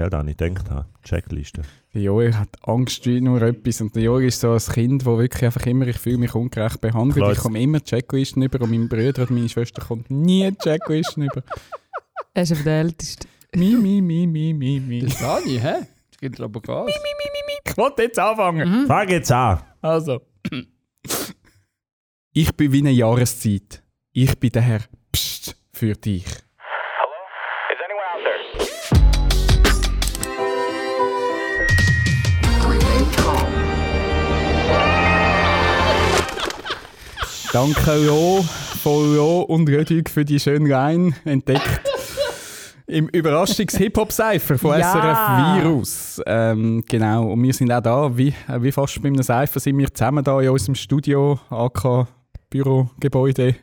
Ja, da ich gedacht habe. Checkliste. Der Joel hat Angst wie nur etwas. Und der Joel ist so ein Kind, das wirklich einfach immer, ich fühle mich ungerecht behandelt. Klar, ich komme immer Checklisten über und mein Bruder und meine Schwester kommt nie Checklisten über. Er ist aber der Älteste. Mi, mi, mi, mi, mi, mi. Das kann ich, hä? Das gibt aber Gas. Ich wollte jetzt anfangen. Mhm. Fang jetzt an! Also. Ich bin wie eine Jahreszeit. Ich bin der Herr Psst für dich. Danke Lo, von Lo und Rödig für die schönen Rein entdeckt. Im Überraschungs-Hip-Hop-Cypher von Ja. SRF Virus. Ähm, genau, und wir sind auch da, wie, äh, wie fast bei einem Cypher sind wir zusammen da in unserem Studio, AK Bürogebäude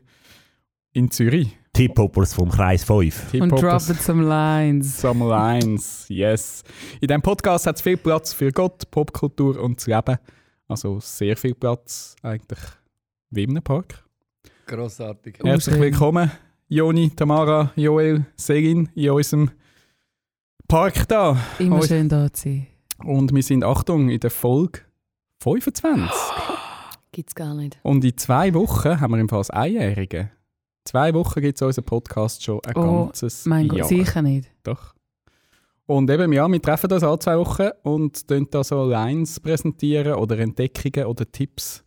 in Zürich. Tip-Hoppers vom Kreis 5. Und droppen some Lines. Some Lines, yes. In diesem Podcast hat es viel Platz für Gott, Popkultur und das Leben. Also sehr viel Platz, eigentlich wie einem Park. Grossartig. Herzlich willkommen, Joni, Tamara, Joel, Selin in unserem Park da. Immer Oi. schön da zu sein. Und wir sind, Achtung, in der Folge 25. Gibt's gar nicht. Und in zwei Wochen haben wir im Fall das Einjährige. Zwei Wochen gibt es unseren Podcast schon ein Oh, ganzes Mein Gott, Jahr. sicher nicht. Doch. Und eben, ja, wir treffen uns alle zwei Wochen und präsentieren da so Lines präsentieren oder Entdeckungen oder Tipps,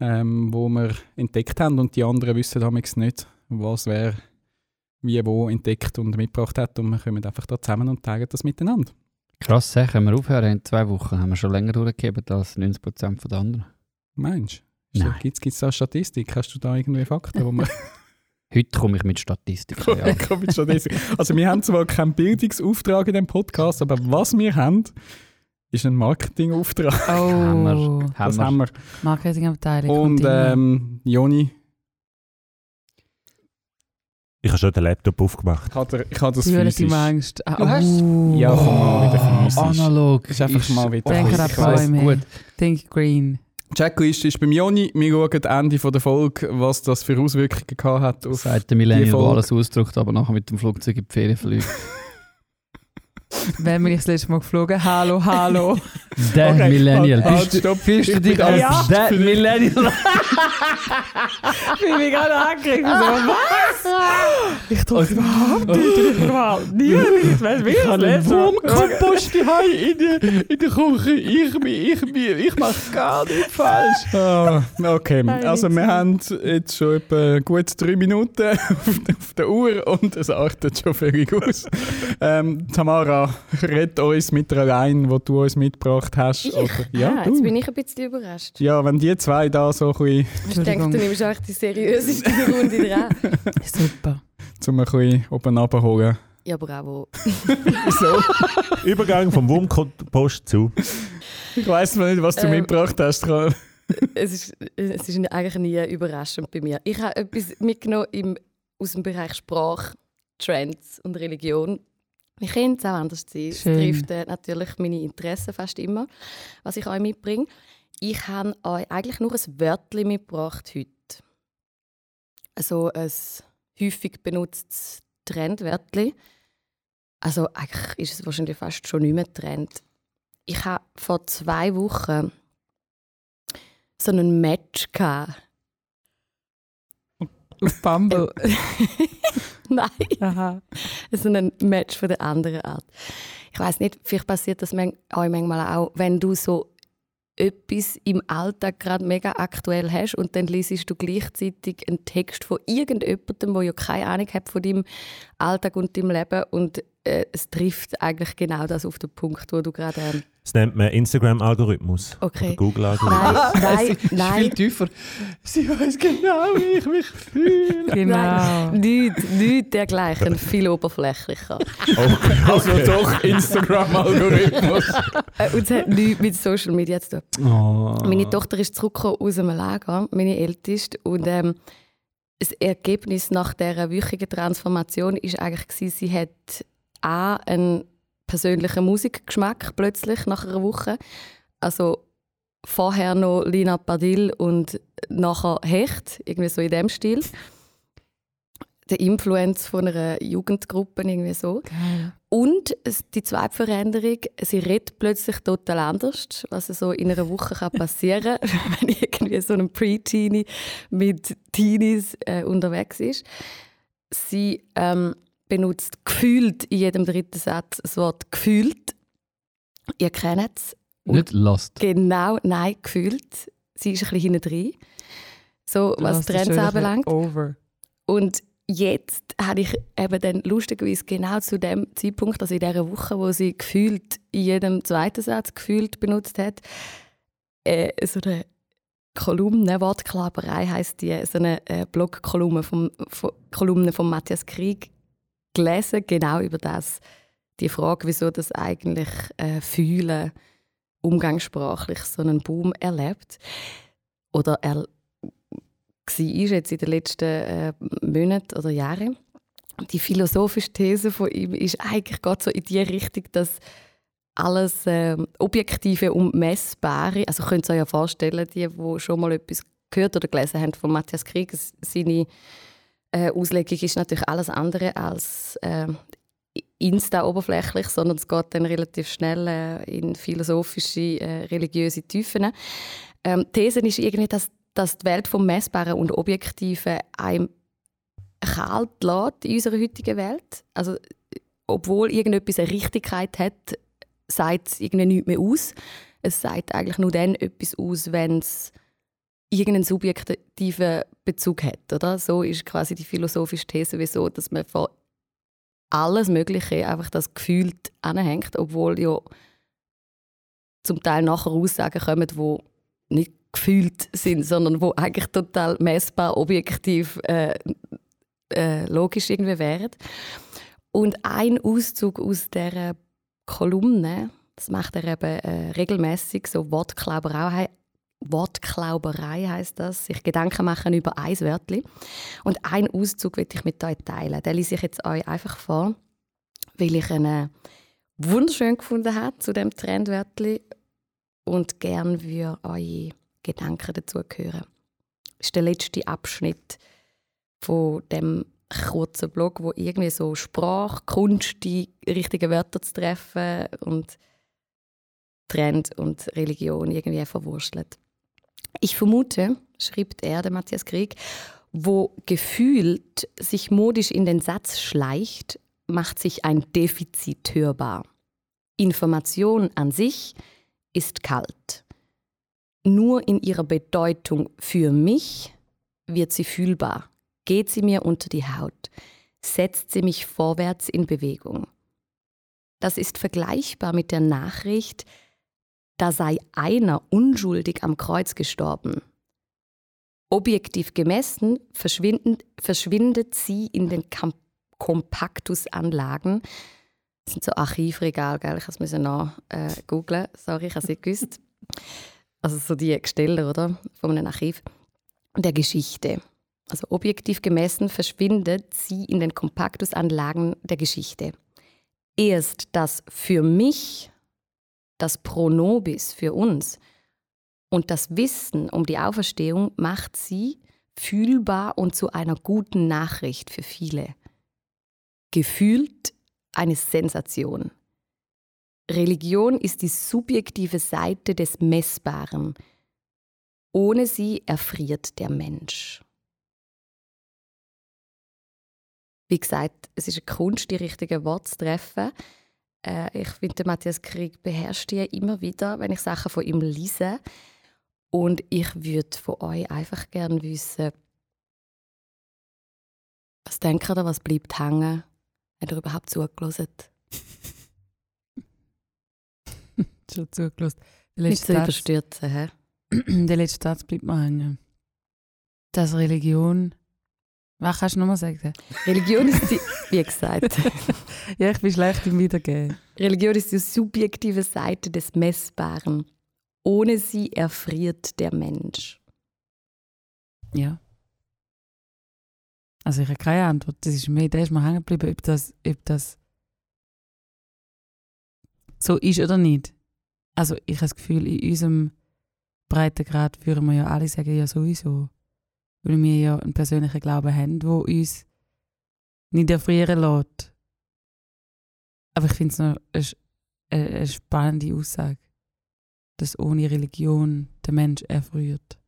ähm, wo wir entdeckt haben und die anderen wissen damals nicht, was wer wie wo entdeckt und mitgebracht hat und wir kommen einfach da zusammen und teilen das miteinander. Krass, sagen können wir aufhören. In zwei Wochen haben wir schon länger durchgegeben als 90% der anderen. Meinst du? Gibt es da Statistik? Hast du da irgendwie Fakten, wo man Heute komme ich mit Statistiken. Ja. Komm mit Statistik. Also wir haben zwar keinen Bildungsauftrag in dem Podcast, aber was wir haben, ist ein Marketingauftrag. Oh. Das Haben wir. Marketingabteilung. Und ähm, Joni, Ich habe schon den Laptop aufgemacht. ich habe ich habe das Fühlen die physisch. Angst. Ah, Du hast- oh. Ja, komm mal wieder physisch. Analog. Ist einfach mal wieder Denke Ich an Bäume. gut. Think green. Checklist ist beim Joni. Wir schauen am Ende von der Folge, was das für Auswirkungen gehabt hat. Auf Millennial, Die der Folge. alles ausdruckt, aber nachher mit dem Flugzeug in die Ferien fliegt. Wann bin ich das letzte Mal geflogen? Hallo, hallo. Der Okay, Millennial. halt, Bist du, stopp. fühlst du Ich dich als ja. der Millennial? ich bin gerade angekriegt. So, was? Ich tue es überhaupt nicht. Ich überhaupt nie. Ich weiß wie Ich habe einen letzte Mal- Wurmkompost in der, in der Küche. Ich, ich, ich, ich mache gar nichts falsch. Ah, okay, also wir haben jetzt schon etwa gut drei Minuten auf der- auf der Uhr und es artet schon völlig aus. Ähm, Tamara, red uns mit einer Line, die du uns mitgebracht hast. Ich? Oder, ja, ah, du. jetzt bin ich ein bisschen überrascht. ja, wenn die zwei da so ein bisschen, Ich denke, du nimmst echt die seriöseste Runde dran. Super. zum ein bisschen oben runterholen. Ja, bravo. So, Übergang vom Wurmkompost zu. ich weiss noch nicht, was du Ähm, mitgebracht hast. Karl. Es ist, es ist eigentlich nie überraschend bei mir. Ich habe etwas mitgenommen im, aus dem Bereich Sprache, Trends und Religion. Ich kenne es auch anders sein. Es Schön. trifft äh, natürlich meine Interessen fast immer, was ich euch mitbringe. Ich habe euch eigentlich nur ein Wörtchen mitgebracht heute. Also ein häufig benutztes Trendwörtchen. Also eigentlich ist es wahrscheinlich fast schon nicht mehr Trend. Ich habe vor zwei Wochen so ein Match gehabt. Auf Bumble. Nein, Aha. so ein Match von der anderen Art. Ich weiß nicht, vielleicht passiert das euch manchmal auch, wenn du so etwas im Alltag gerade mega aktuell hast und dann liest du gleichzeitig einen Text von irgendjemandem, der ja keine Ahnung hat von deinem Alltag und deinem Leben und äh, es trifft eigentlich genau das auf den Punkt, wo du gerade... Das nennt man Instagram-Algorithmus. Okay. Oder Google-Algorithmus. nein, nein, Sie ist viel nein, tiefer. Sie weiß genau, wie ich mich fühle. Genau. Nein, nichts, nichts dergleichen, viel oberflächlicher. Also doch Instagram-Algorithmus. Äh, und es hat nichts mit Social Media zu tun. Oh. Meine Tochter ist zurückgekommen aus einem Lager, meine älteste. Und ähm, das Ergebnis nach dieser wöchigen Transformation ist eigentlich, sie hat A, einen persönlichen Musikgeschmack plötzlich nach einer Woche. Also vorher noch Lina Padil und nachher Hecht, irgendwie so in dem Stil. der Influence von einer Jugendgruppe irgendwie so. Geil. Und die zweite Veränderung, sie redet plötzlich total anders, was so in einer Woche kann passieren kann, wenn irgendwie so ein Pre-Teenie mit Teenies äh, unterwegs ist. Sie ähm, benutzt gefühlt in jedem dritten Satz das Wort gefühlt. Ihr kennt es. Nicht lost. Genau, nein, gefühlt. Sie ist ein bisschen hinten drin. So, Du was Trends anbelangt. Over. Und jetzt habe ich eben dann lustigerweise genau zu dem Zeitpunkt, also in dieser Woche, wo sie gefühlt in jedem zweiten Satz gefühlt benutzt hat, äh, so eine Kolumne, Wortklaberei heisst die, so eine äh, Blogkolumne vom, von, Kolumne von Matthias Krieg gelesen, genau über das. Die Frage, wieso das eigentlich äh, Fühlen umgangssprachlich so einen Boom erlebt. Oder er war jetzt in den letzten äh, Monaten oder Jahren. Die philosophische These von ihm ist eigentlich gerade so in die Richtung, dass alles äh, Objektive und Messbare, also könnt ihr euch ja vorstellen, die, die schon mal etwas gehört oder gelesen haben von Matthias Krieg, seine äh, Auslegung ist natürlich alles andere als äh, Insta-oberflächlich, sondern es geht dann relativ schnell äh, in philosophische, äh, religiöse Tiefen. Ähm, die These ist irgendwie, dass, dass die Welt vom Messbaren und Objektiven einem kalt lässt in unserer heutigen Welt. Also, obwohl irgendetwas eine Richtigkeit hat, sagt es irgendwie nichts mehr aus. Es sagt eigentlich nur dann etwas aus, wenn es irgendeinen subjektiven Bezug hat. Oder? So ist quasi die philosophische These, wieso dass man von alles Mögliche einfach das Gefühl anhängt, obwohl ja zum Teil nachher Aussagen kommen, die nicht gefühlt sind, sondern wo eigentlich total messbar, objektiv, äh, äh, logisch irgendwie wären. Und ein Auszug aus der Kolumne, das macht er eben äh, regelmäßig, so Wortklauberei, Wortklauberei heißt das, sich Gedanken machen über ein Wörtli. Und ein Auszug will ich mit euch teilen. Den lese ich jetzt euch einfach vor, weil ich ihn äh, wunderschön gefunden habe zu dem Trendwörtli und gern würde eure Gedanken dazu hören. Das ist der letzte Abschnitt von dem kurzen Blog, wo irgendwie so Sprache, Kunst, die richtigen Wörter zu treffen und Trend und Religion irgendwie verwurstelt. Ich vermute, schreibt er, der Matthias Krieg, wo gefühlt sich modisch in den Satz schleicht, macht sich ein Defizit hörbar. Information an sich ist kalt. Nur in ihrer Bedeutung für mich wird sie fühlbar, geht sie mir unter die Haut, setzt sie mich vorwärts in Bewegung. Das ist vergleichbar mit der Nachricht, da sei einer unschuldig am Kreuz gestorben. Objektiv gemessen verschwindet, sie in den Kompaktusanlagen. Das sind so Archivregale, gell? ich musste es noch äh, googlen. Sorry, ich habe es nicht gewusst. Also so die Gestelle, oder? Von einem Archiv. Der Geschichte. Also objektiv gemessen verschwindet sie in den Kompaktusanlagen der Geschichte. Erst das für mich, das Pronobis für uns und das Wissen um die Auferstehung macht sie fühlbar und zu einer guten Nachricht für viele. Gefühlt eine Sensation. Religion ist die subjektive Seite des Messbaren. Ohne sie erfriert der Mensch. Wie gesagt, es ist eine Kunst, die richtigen Worte zu treffen. Äh, ich finde, der Matthias Krieg beherrscht die immer wieder, wenn ich Sachen von ihm lese. Und ich würde von euch einfach gerne wissen, was denkt ihr, was bleibt hängen? Hat er überhaupt zugelassen? Schon zugelassen. Nicht zu Satz, überstürzen. He? der letzte Satz bleibt mir hängen. Dass Religion. Was kannst du nochmal sagen? Religion ist die, wie gesagt, Ja, ich bin schlecht im Wiedergeben. Religion ist die subjektive Seite des Messbaren. Ohne sie erfriert der Mensch. Ja. Also ich habe keine Antwort. Das ist mir, da ist mir hängen geblieben, ob das, ob das so ist oder nicht. Also ich habe das Gefühl, in unserem Breitengrad würden wir ja alle sagen, ja sowieso. Weil wir ja einen persönlichen Glauben haben, wo uns nicht erfrieren lässt. Aber ich finde es noch eine, eine, spannende Aussage, dass ohne Religion der Mensch erfriert.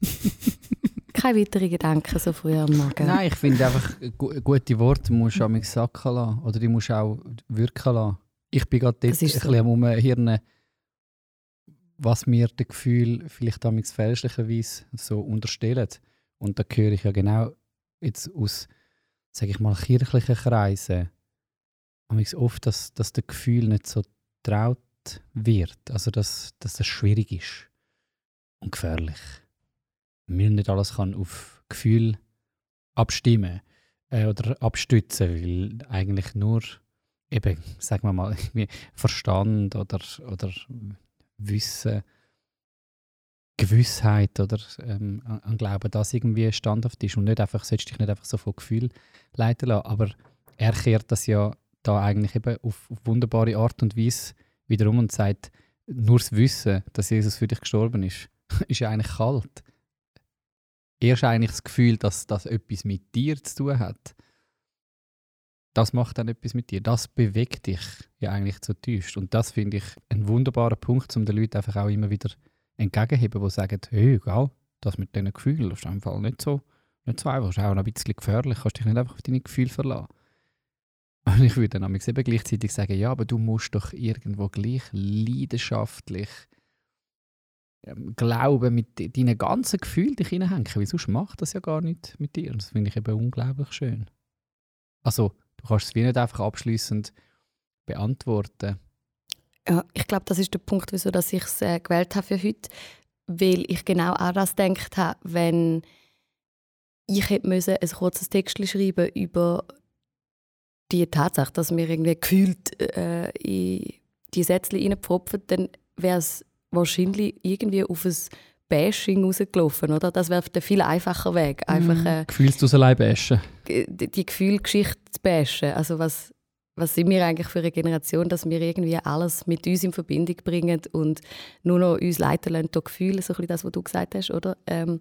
Keine weiteren Gedanken so früh am Morgen. Nein, ich finde einfach, gu gute Worte musst du am sacken lassen. Oder die musst du auch wirken lassen. Ich bin gerade dort Das ein so. bisschen am Umhirnen, was mir das Gefühl vielleicht damals fälschlicherweise so unterstellen. Und da höre ich ja genau jetzt aus, sage ich mal, kirchlichen Kreisen amigs oft, dass, dass das Gefühl nicht so traut wird. Also, dass, dass das schwierig ist und gefährlich. Mir nicht alles kann auf Gefühl abstimmen äh, oder abstützen, weil eigentlich nur eben, sagen wir mal, Verstand oder, oder Wissen, Gewissheit oder ähm, an, Glauben, das irgendwie standhaft ist und nicht einfach, sollst dich nicht einfach so von Gefühl leiten lassen. Aber er kehrt das ja da eigentlich eben auf, auf wunderbare Art und Weise wiederum und sagt, nur das Wissen, dass Jesus für dich gestorben ist, ist eigentlich kalt. Erst eigentlich das Gefühl, dass das etwas mit dir zu tun hat. Das macht dann etwas mit dir. Das bewegt dich ja eigentlich zutiefst. Und das finde ich einen wunderbaren Punkt, um den Leuten einfach auch immer wieder entgegenzuheben, die sagen, hey, gell, das mit diesen Gefühlen ist Fall nicht so, nicht so einfach. Ist auch ein bisschen gefährlich. Kannst dich nicht einfach auf deine Gefühle verlassen. Und ich würde dann eben gleichzeitig sagen, ja, aber du musst doch irgendwo gleich leidenschaftlich ähm, Glauben mit de- deinen ganzen Gefühlen dich hineinhängen, weil sonst macht das ja gar nicht mit dir. Und das finde ich eben unglaublich schön. Also, du kannst es wie nicht einfach abschließend beantworten. Ja, ich glaube, das ist der Punkt, wieso ich es äh, gewählt habe für heute. Weil ich genau an das gedacht habe, wenn ich hätte müssen ein kurzes Text schreiben über die Tatsache, dass mir irgendwie gefühlt äh, in die Sätze reinpfropfen, dann wäre es wahrscheinlich irgendwie auf ein Bashing rausgelaufen, oder? Das wäre der viel einfacher Weg, einfach äh, Gefühlsduselei bashen. die, die Gefühlgeschichte zu bashen. Also was, was sind wir eigentlich für eine Generation, dass wir irgendwie alles mit uns in Verbindung bringen und nur noch uns leiten lassen durch Gefühle, so ein bisschen das, was du gesagt hast, oder? Ähm,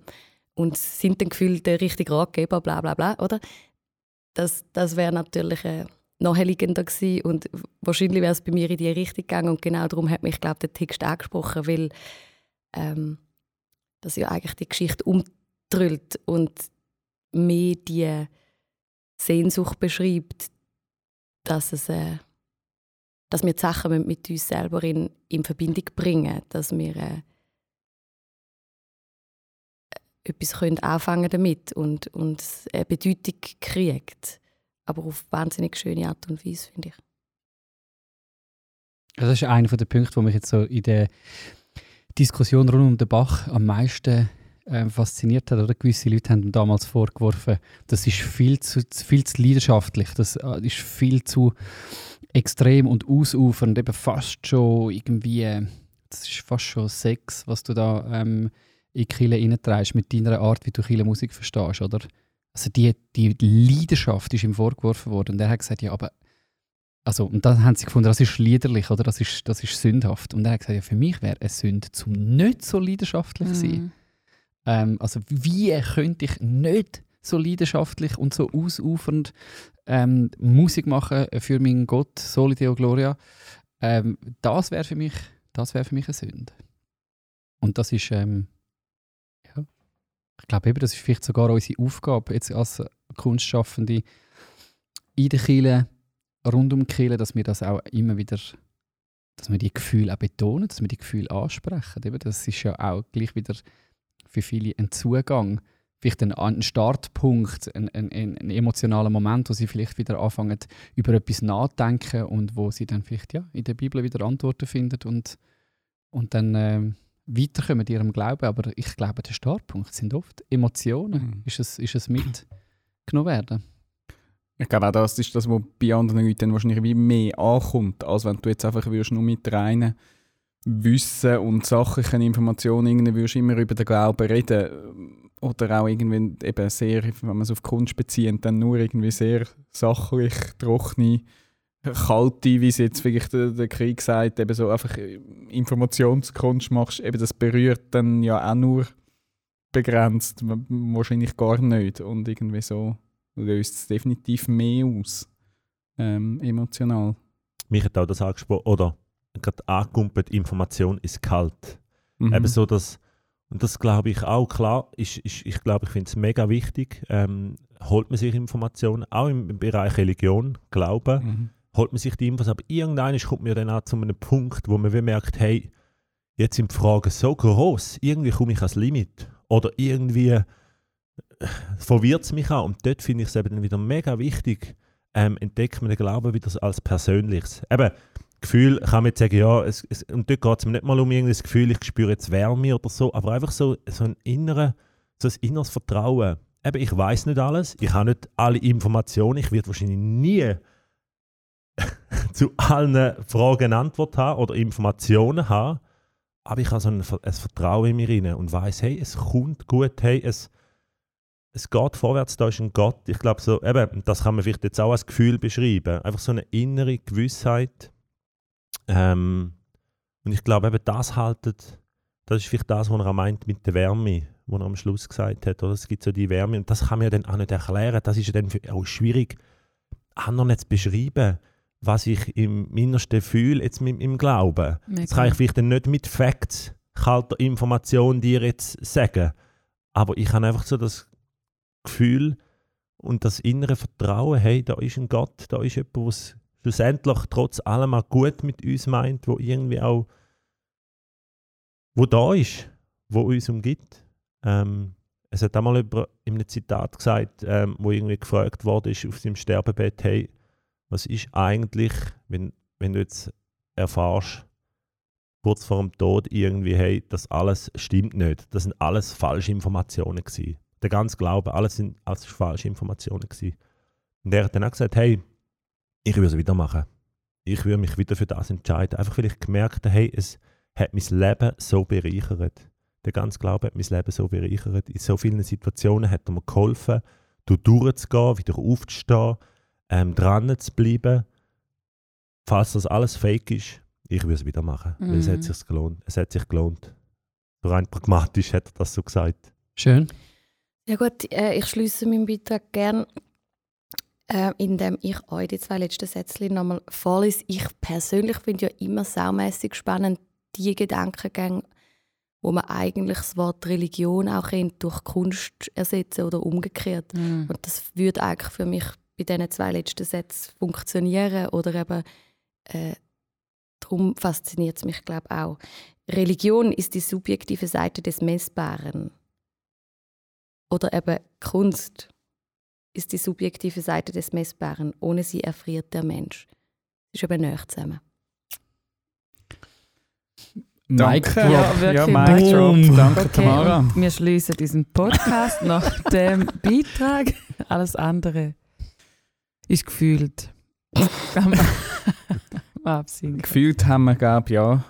und sind dann Gefühle der richtige Ratgeber, bla bla bla, oder? Das, das wäre natürlich äh, naheliegender gewesen und wahrscheinlich wäre es bei mir in die Richtung gegangen und genau darum hat mich, glaube der Text angesprochen, weil ähm, das ja eigentlich die Geschichte umtrüllt und mehr die Sehnsucht beschreibt, dass, es, äh, dass wir die Sachen mit- uns selber in, in Verbindung bringen dass wir äh, etwas können anfangen damit und, und eine Bedeutung kriegt. Aber auf wahnsinnig schöne Art und Weise, finde ich. Das ist einer der Punkte, wo mich jetzt so in der Diskussion rund um den Bach am meisten ähm, fasziniert hat. Oder? Gewisse Leute haben ihm damals vorgeworfen, das ist viel zu, viel zu leidenschaftlich, das äh, ist viel zu extrem und ausufernd, eben fast schon irgendwie, äh, das ist fast schon Sex, was du da ähm, in Kille reintreibst, mit deiner Art, wie du Kille Musik verstehst, oder? Also die, die Leidenschaft ist ihm vorgeworfen worden und er hat gesagt, ja, aber also, und dann haben sie gefunden, das ist liederlich oder das ist, das ist sündhaft. Und er hat gesagt, ja, für mich wäre es Sünde, zum nicht so leidenschaftlich zu sein. Ähm, also wie könnte ich nicht so leidenschaftlich und so ausufernd ähm, Musik machen für meinen Gott, Soli Deo Gloria? Ähm, das wäre für mich, das wäre für mich eine Sünde. Und das ist, ähm, ja, ich glaube eben, das ist vielleicht sogar unsere Aufgabe jetzt als Kunstschaffende in der Kirche, rund um Kirche, dass wir das auch immer wieder, dass wir die Gefühle auch betonen, dass wir die Gefühle ansprechen. Eben, das ist ja auch gleich wieder für viele ein Zugang, vielleicht ein, ein Startpunkt, ein, ein, ein, emotionaler Moment, wo sie vielleicht wieder anfangen, über etwas nachdenken und wo sie dann vielleicht ja, in der Bibel wieder Antworten finden und, und dann ähm, weiterkommen in ihrem Glauben. Aber ich glaube, der Startpunkt sind oft Emotionen. Mhm. Ist, es, ist es mitgenommen werden? Ich glaube auch, das ist das, was bei anderen Leuten wahrscheinlich wie mehr ankommt, als wenn du jetzt einfach würdest nur mit reinen Wissen und sachlichen Informationen irgendwie würdest immer über den Glauben reden oder auch irgendwie eben sehr, wenn man es auf Kunst bezieht, dann nur irgendwie sehr sachlich, trockene, kalte, wie es jetzt vielleicht der, der Krieg sagt, eben so einfach Informationskunst machst, eben das berührt dann ja auch nur begrenzt, wahrscheinlich gar nicht. Und irgendwie so löst es definitiv mehr aus, ähm, emotional. Mich hat auch das angesprochen, oder gerade angekumpelt, Information ist kalt. Mhm. Eben so, dass, und das glaube ich auch, klar, ist, ist, ich glaube, ich finde es mega wichtig, ähm, holt man sich Informationen, auch im, Bereich Religion, Glauben, Mhm. holt man sich die Infos, aber irgendwann kommt man dann auch zu einem Punkt, wo man wie merkt, hey, jetzt sind die Fragen so groß, irgendwie komme ich ans Limit. Oder irgendwie verwirrt es mich auch. Und dort finde ich es eben wieder mega wichtig, ähm, entdeckt man den Glauben wieder als Persönliches. Eben, Gefühl kann man jetzt sagen, ja, es, es, und dort geht es mir nicht mal um irgendein Gefühl, ich spüre jetzt Wärme oder so, aber einfach so, so ein innerer, so ein inneres Vertrauen. Eben, ich weiß nicht alles, ich habe nicht alle Informationen, ich werde wahrscheinlich nie zu allen Fragen eine Antwort haben oder Informationen haben, aber ich habe so ein, ein Vertrauen in mir rein und weiß, hey, es kommt gut, hey, es, es geht vorwärts, da ist ein Gott. Ich glaube, so, eben, das kann man vielleicht jetzt auch als Gefühl beschreiben. Einfach so eine innere Gewissheit. Ähm, und ich glaube, eben das haltet, das ist vielleicht das, was er meint mit der Wärme, was er am Schluss gesagt hat. Oder? Es gibt so die Wärme und das kann man ja dann auch nicht erklären. Das ist ja dann auch schwierig, anderen zu beschreiben, was ich im Innersten fühle, jetzt mit im Glauben. Das kann ich vielleicht dann nicht mit Facts, kalter Information dir jetzt sagen. Aber ich habe einfach so das Gefühl und das innere Vertrauen, hey, da ist ein Gott, da ist jemand, der schlussendlich trotz allem auch gut mit uns meint, wo irgendwie auch wo da ist, wo uns umgibt. Ähm, es hat einmal jemand in einem Zitat gesagt, ähm, wo irgendwie gefragt worden ist auf seinem Sterbebett, hey, was ist eigentlich, wenn, wenn du jetzt erfährst, kurz vor dem Tod irgendwie, hey, das alles stimmt nicht. Das sind alles falsche Informationen gewesen. Der ganze Glaube, alles sind alles falsche Informationen gewesen. Und er hat dann auch gesagt, hey, ich würde es wieder machen. Ich würde mich wieder für das entscheiden. Einfach weil ich gemerkt habe, hey, es hat mein Leben so bereichert. Der ganze Glaube hat mein Leben so bereichert. In so vielen Situationen hat er mir geholfen, durch durchzugehen, wieder aufzustehen, ähm, dran zu bleiben. Falls das alles fake ist, ich würde es wieder machen. Weil es Mhm. hat sich gelohnt. Es hat sich gelohnt. So rein pragmatisch hat er das so gesagt. Schön. Ja gut, äh, ich schließe meinen Beitrag gern, äh, indem ich euch die zwei letzten Sätze nochmal vorlese. Ich persönlich finde ja immer saumässig spannend die Gedankengänge, wo man eigentlich das Wort Religion auch durch Kunst ersetzen oder umgekehrt. Mhm. Und das würde eigentlich für mich bei diesen zwei letzten Sätzen funktionieren oder eben äh, darum fasziniert es mich glaube auch. Religion ist die subjektive Seite des Messbaren. Oder eben Kunst ist die subjektive Seite des Messbaren. Ohne sie erfriert der Mensch. Das ist eben näher zusammen. Danke. Mic Ja, drop. ja, wirklich. Mic Drop. Boom. Danke, Okay, Tamara. wir schließen diesen Podcast nach dem Beitrag. Alles andere ist gefühlt. Absinken. Gefühlt haben wir, glaube ja.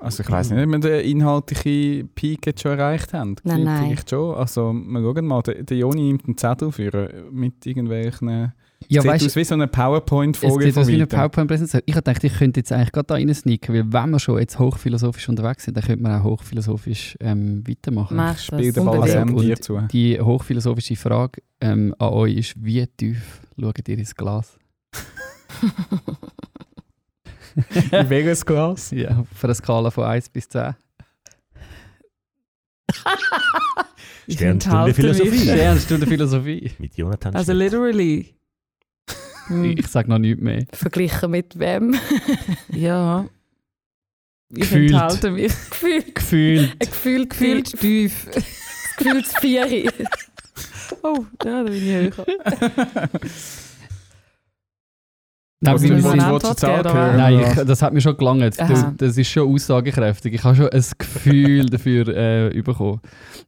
Also ich weiß nicht, ob wir den inhaltlichen Peak jetzt schon erreicht haben. Nein, Gefühlt nein. Vielleicht schon. Also wir schauen mal, der, der Joni nimmt einen Zettel für mit irgendwelchen... Ja, sieht weißt aus wie so eine es PowerPoint-Folie sieht von aus wie eine. PowerPoint-Präsentation. Ich dachte, ich könnte jetzt eigentlich gerade da rein sneaken, weil wenn wir schon jetzt hochphilosophisch unterwegs sind, dann könnte man auch hochphilosophisch ähm, weitermachen. Mach Spiel das. den Ball Und dir zu. Die hochphilosophische Frage ähm, an euch ist, wie tief schaut ihr ins Glas? In welches Glas? Ja, auf einer Skala von 1 bis 10. Ich Sternstunde Philosophie. Sternstunde Philosophie. Mit Jonathan Also Schmidt. literally. Ich sage noch nichts mehr. Verglichen mit wem? ja. Ich Gefühlt. enthalte mich. Gefühlt. Gefühlt. Ein Gefühl, Gefühlt tief. Gefühlt Vieri. Oh, ja, da bin ich höher. Nein, Was Soll weil ich willst mal wir du eine willst du Antwort Zahl was? Nein, oder ich, was? das hat mir schon gelangt. Das, das ist schon aussagekräftig. Ich habe schon ein Gefühl dafür äh, bekommen.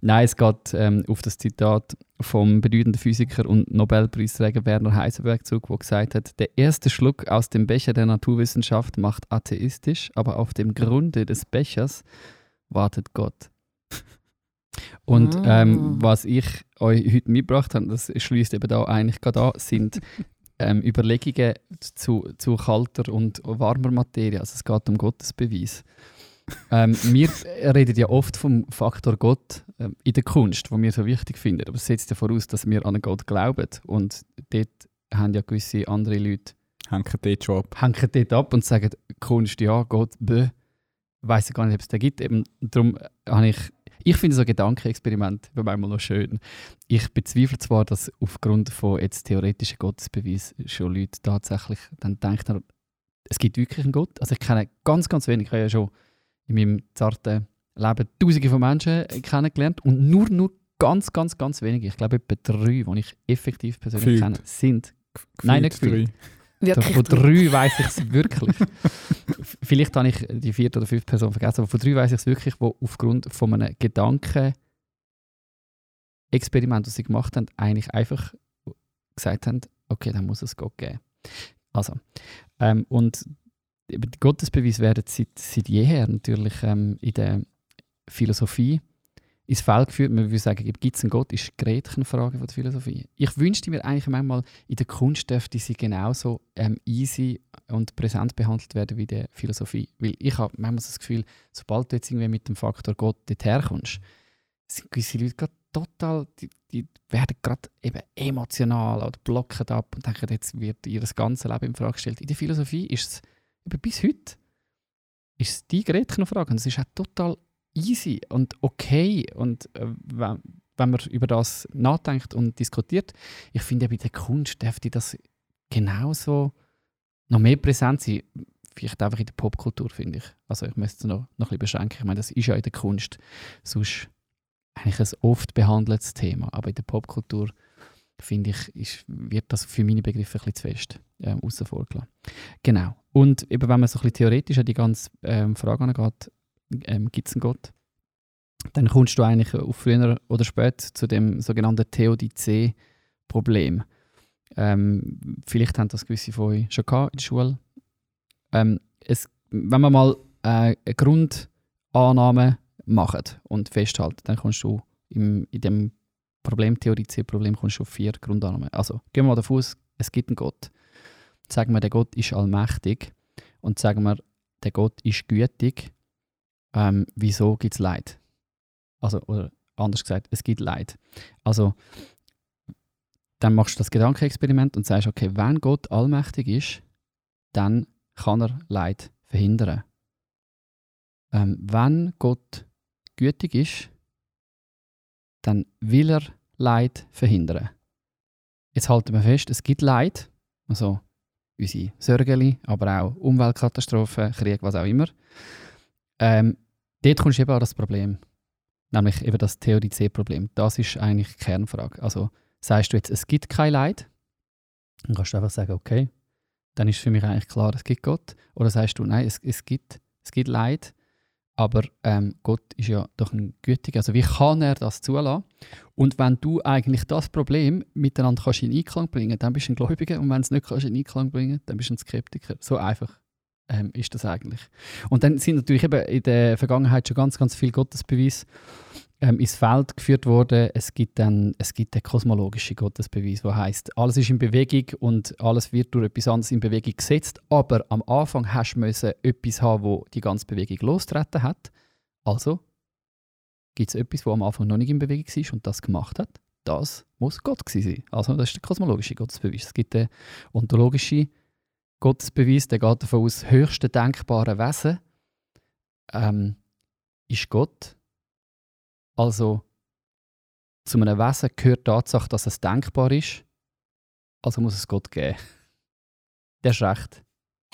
Nein, es geht ähm, auf das Zitat vom bedeutenden Physiker und Nobelpreisträger Werner Heisenberg zurück, der gesagt hat, der erste Schluck aus dem Becher der Naturwissenschaft macht atheistisch, aber auf dem Grunde des Bechers wartet Gott. Und Ah. ähm, was ich euch heute mitgebracht habe, das schließt eben da eigentlich gerade an, sind ähm, Überlegungen zu, zu kalter und warmer Materie. Also es geht um Gottesbeweis. ähm, wir reden ja oft vom Faktor Gott ähm, in der Kunst, wo wir so wichtig finden. Aber es setzt ja voraus, dass wir an einen Gott glauben. Und dort haben ja gewisse andere Leute Hängen dort schon ab. hängen dort ab und sagen, Kunst ja, Gott, bö. Weiß ja gar nicht, ob es den gibt. Eben, darum habe ich, ich finde so Gedankenexperiment manchmal noch schön. Ich bezweifle zwar, dass aufgrund von jetzt theoretischen Gottesbeweis schon Leute tatsächlich dann denken, es gibt wirklich einen Gott. Also ich kenne ganz, ganz wenig. Ich habe ja schon in meinem zarten Leben tausende von Menschen kennengelernt und nur, nur ganz, ganz, ganz wenige, ich glaube etwa drei, die ich effektiv persönlich Gefühlt. kenne, sind Nein, nicht Gefühlt gefühlt. Wirklich. von drei weiß ich es wirklich. Vielleicht habe ich die vierte oder fünfte Person vergessen, aber von drei weiß ich es wirklich, wo aufgrund von einem Gedanken Experiment, das sie gemacht haben, eigentlich einfach gesagt haben, okay, dann muss es Gott geben. Also, ähm, und Gottesbeweise werden seit, seit jeher natürlich ähm, in der Philosophie ins Feld geführt. Man würde sagen, gibt es einen Gott, ist die Gretchenfrage von der Philosophie. Ich wünschte mir eigentlich manchmal, in der Kunst dürfte sie genauso ähm, easy und präsent behandelt werden wie in der Philosophie. Weil ich habe manchmal das Gefühl, sobald du jetzt irgendwie mit dem Faktor Gott dorthin kommst, sind gewisse Leute gerade total, die, die werden gerade eben emotional oder blocken ab und denken, jetzt wird ihr ganzes Leben in Frage gestellt. In der Philosophie ist es eben bis heute ist es die Gretchenfrage und es ist auch total easy und okay und äh, wenn, wenn man über das nachdenkt und diskutiert, ich finde bei der Kunst dürfte das genauso noch mehr präsent sein. Vielleicht einfach in der Popkultur, finde ich. Also ich müsste es noch, noch ein bisschen beschränken. Ich meine, das ist ja in der Kunst sonst eigentlich ein oft behandeltes Thema, aber in der Popkultur finde ich, ist, wird das für meine Begriffe ein bisschen zu fest ähm, außen vor gelassen. Genau. Und eben, wenn man so ein bisschen theoretisch an die ganze ähm, Frage angeht, ähm, gibt es einen Gott, dann kommst du eigentlich auf früher oder später zu dem sogenannten Theodizee-Problem. Ähm, vielleicht haben das gewisse von euch schon gehabt in der Schule. Ähm, es, wenn man mal äh, eine Grundannahme macht und festhalten, dann kommst du im, in dem Problemtheorie-C-Problem kommst du auf vier Grundannahmen. Also gehen wir mal davon aus, es gibt einen Gott. Sagen wir, der Gott ist allmächtig und sagen wir, der Gott ist gütig. Ähm, wieso gibt es Leid? Also, oder anders gesagt, es gibt Leid. Also, dann machst du das Gedankenexperiment und sagst, okay, wenn Gott allmächtig ist, dann kann er Leid verhindern. Ähm, wenn Gott gütig ist, dann will er Leid verhindern. Jetzt halten wir fest, es gibt Leid, also unsere Sorgen, aber auch Umweltkatastrophen, Krieg, was auch immer. Ähm, dort kommst du eben an das Problem, nämlich eben das Theodizee-Problem. Das ist eigentlich die Kernfrage. Also sagst du jetzt, es gibt kein Leid, dann kannst du einfach sagen, okay, dann ist für mich eigentlich klar, es gibt Gott. Oder sagst du, nein, es, es, gibt, es gibt Leid, aber ähm, Gott ist ja doch ein Gütiger. Also wie kann er das zulassen? Und wenn du eigentlich das Problem miteinander kannst in Einklang bringen dann bist du ein Gläubiger. Und wenn du es nicht kannst in Einklang bringen dann bist du ein Skeptiker. So einfach ähm, ist das eigentlich. Und dann sind natürlich eben in der Vergangenheit schon ganz, ganz viele Gottesbeweise ähm, ins Feld geführt worden. Es gibt dann es gibt den kosmologischen Gottesbeweis, der heißt, alles ist in Bewegung und alles wird durch etwas anderes in Bewegung gesetzt. Aber am Anfang hast du etwas haben, wo die ganze Bewegung losgetreten hat. Also gibt es etwas, wo am Anfang noch nicht in Bewegung war und das gemacht hat. Das muss Gott sein. Also das ist der kosmologische Gottesbeweis. Es gibt den ontologischen Gottesbeweis, der geht davon aus, das höchste denkbare Wesen ähm, ist Gott. Also zu einem Wesen gehört die Tatsache, dass es denkbar ist. Also muss es Gott geben. Der ist recht.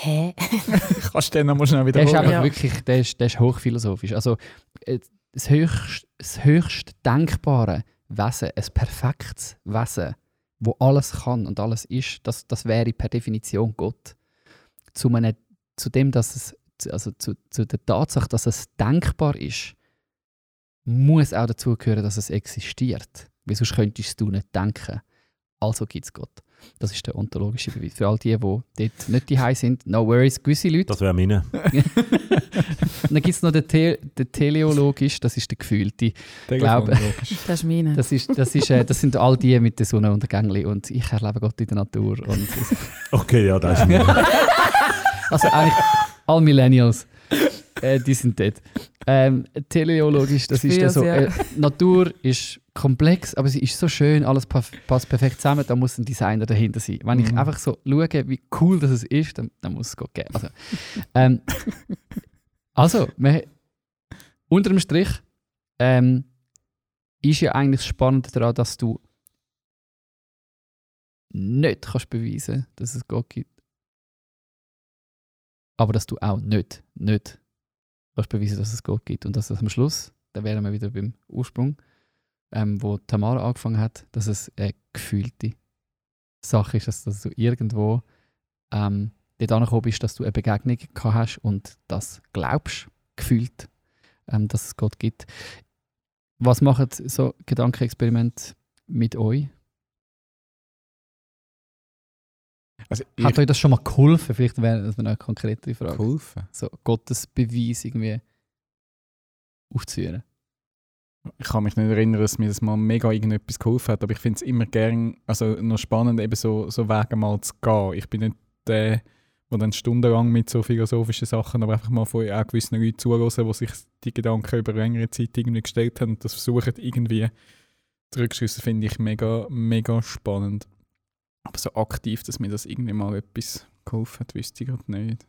Hä? Kannst du den noch mal schnell Der ist wiederholen? einfach Ja. wirklich, der ist, der ist hochphilosophisch. Also äh, das höchst, das höchst denkbare Wesen, ein perfektes Wesen, wo alles kann und alles ist, das, das wäre per Definition Gott. Zu, einem, zu dem, dass es, also zu, zu der Tatsache, dass es denkbar ist, muss auch dazu gehören, dass es existiert. Weil sonst könntest du nicht denken. Also gibt es Gott. Das ist der ontologische Beweis. Für all die, die dort nicht die sind, no worries, gewisse Leute Das wäre meine. und dann gibt es noch den, The den teleologisch, das ist der Gefühlte. Glaube-. Das ist meine. Das, ist, das, ist, äh, das sind all die mit den Sonnenuntergängen und ich erlebe Gott in der Natur. Und Okay, ja, das ist meine. also eigentlich all Millennials. äh, die sind dort. Ähm, teleologisch, das ist dann so. Äh, Natur ist komplex, aber sie ist so schön, alles pa- passt perfekt zusammen, da muss ein Designer dahinter sein. Wenn ich Mhm. einfach so schaue, wie cool das ist, dann, dann muss es Gott geben. Also, ähm, also wir, unter dem Strich ähm, ist ja eigentlich spannend daran, dass du nicht kannst beweisen dass es Gott gibt. Aber dass du auch nicht, nicht kannst beweisen, dass es Gott gibt. Und dass es am Schluss, da wären wir wieder beim Ursprung, ähm, wo Tamara angefangen hat, dass es eine gefühlte Sache ist, dass, dass du irgendwo ähm, dort angekommen bist, dass du eine Begegnung gehabt hast und das glaubst, gefühlt, ähm, dass es Gott gibt. Was machen so Gedankenexperimente mit euch? Also Hat euch das schon mal geholfen? Vielleicht wäre das eine konkrete Frage. geholfen. So Gottes Beweis irgendwie aufzuführen. Ich kann mich nicht erinnern, dass mir das mal mega irgendetwas geholfen hat, aber ich finde es immer gern, also noch spannend, eben so, so Wege mal zu gehen. Ich bin nicht der, der dann stundenlang mit so philosophischen Sachen, aber einfach mal von auch gewissen Leuten zuhören, die sich die Gedanken über längere Zeit irgendwie gestellt haben und das versuchen irgendwie zurückschliessen, finde ich mega, mega spannend. Aber so aktiv, dass mir das irgendwie mal etwas geholfen hat, wüsste ich gerade nicht.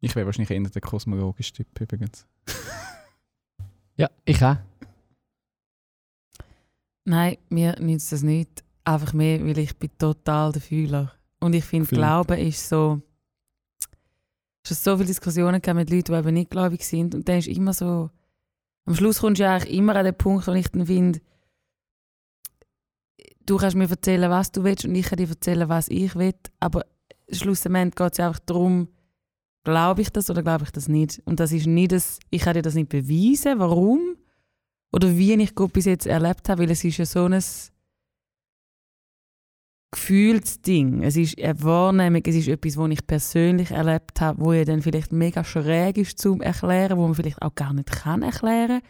Ich wäre wahrscheinlich eher der kosmologische Typ übrigens. Ja, ich auch. Nein, mir nützt das nicht. Einfach mehr, weil ich bin total der Fühler. Und ich finde. Glauben ist so... Ich habe so viele Diskussionen mit Leuten, die eben nicht gläubig sind. Und dann ist immer so... Am Schluss kommst du ja eigentlich immer an den Punkt, wo ich dann finde, du kannst mir erzählen, was du willst und ich kann dir erzählen, was ich will. Aber schlussendlich geht es ja einfach darum, glaube ich das oder glaube ich das nicht. Und das ist nicht das, ich kann dir das nicht beweisen, warum oder wie ich Gott bis jetzt erlebt habe, weil es ist ja so ein Gefühlsding. Es ist eine Wahrnehmung, es ist etwas, was ich persönlich erlebt habe, wo ja dann vielleicht mega schräg ist zum Erklären, wo man vielleicht auch gar nicht kann erklären,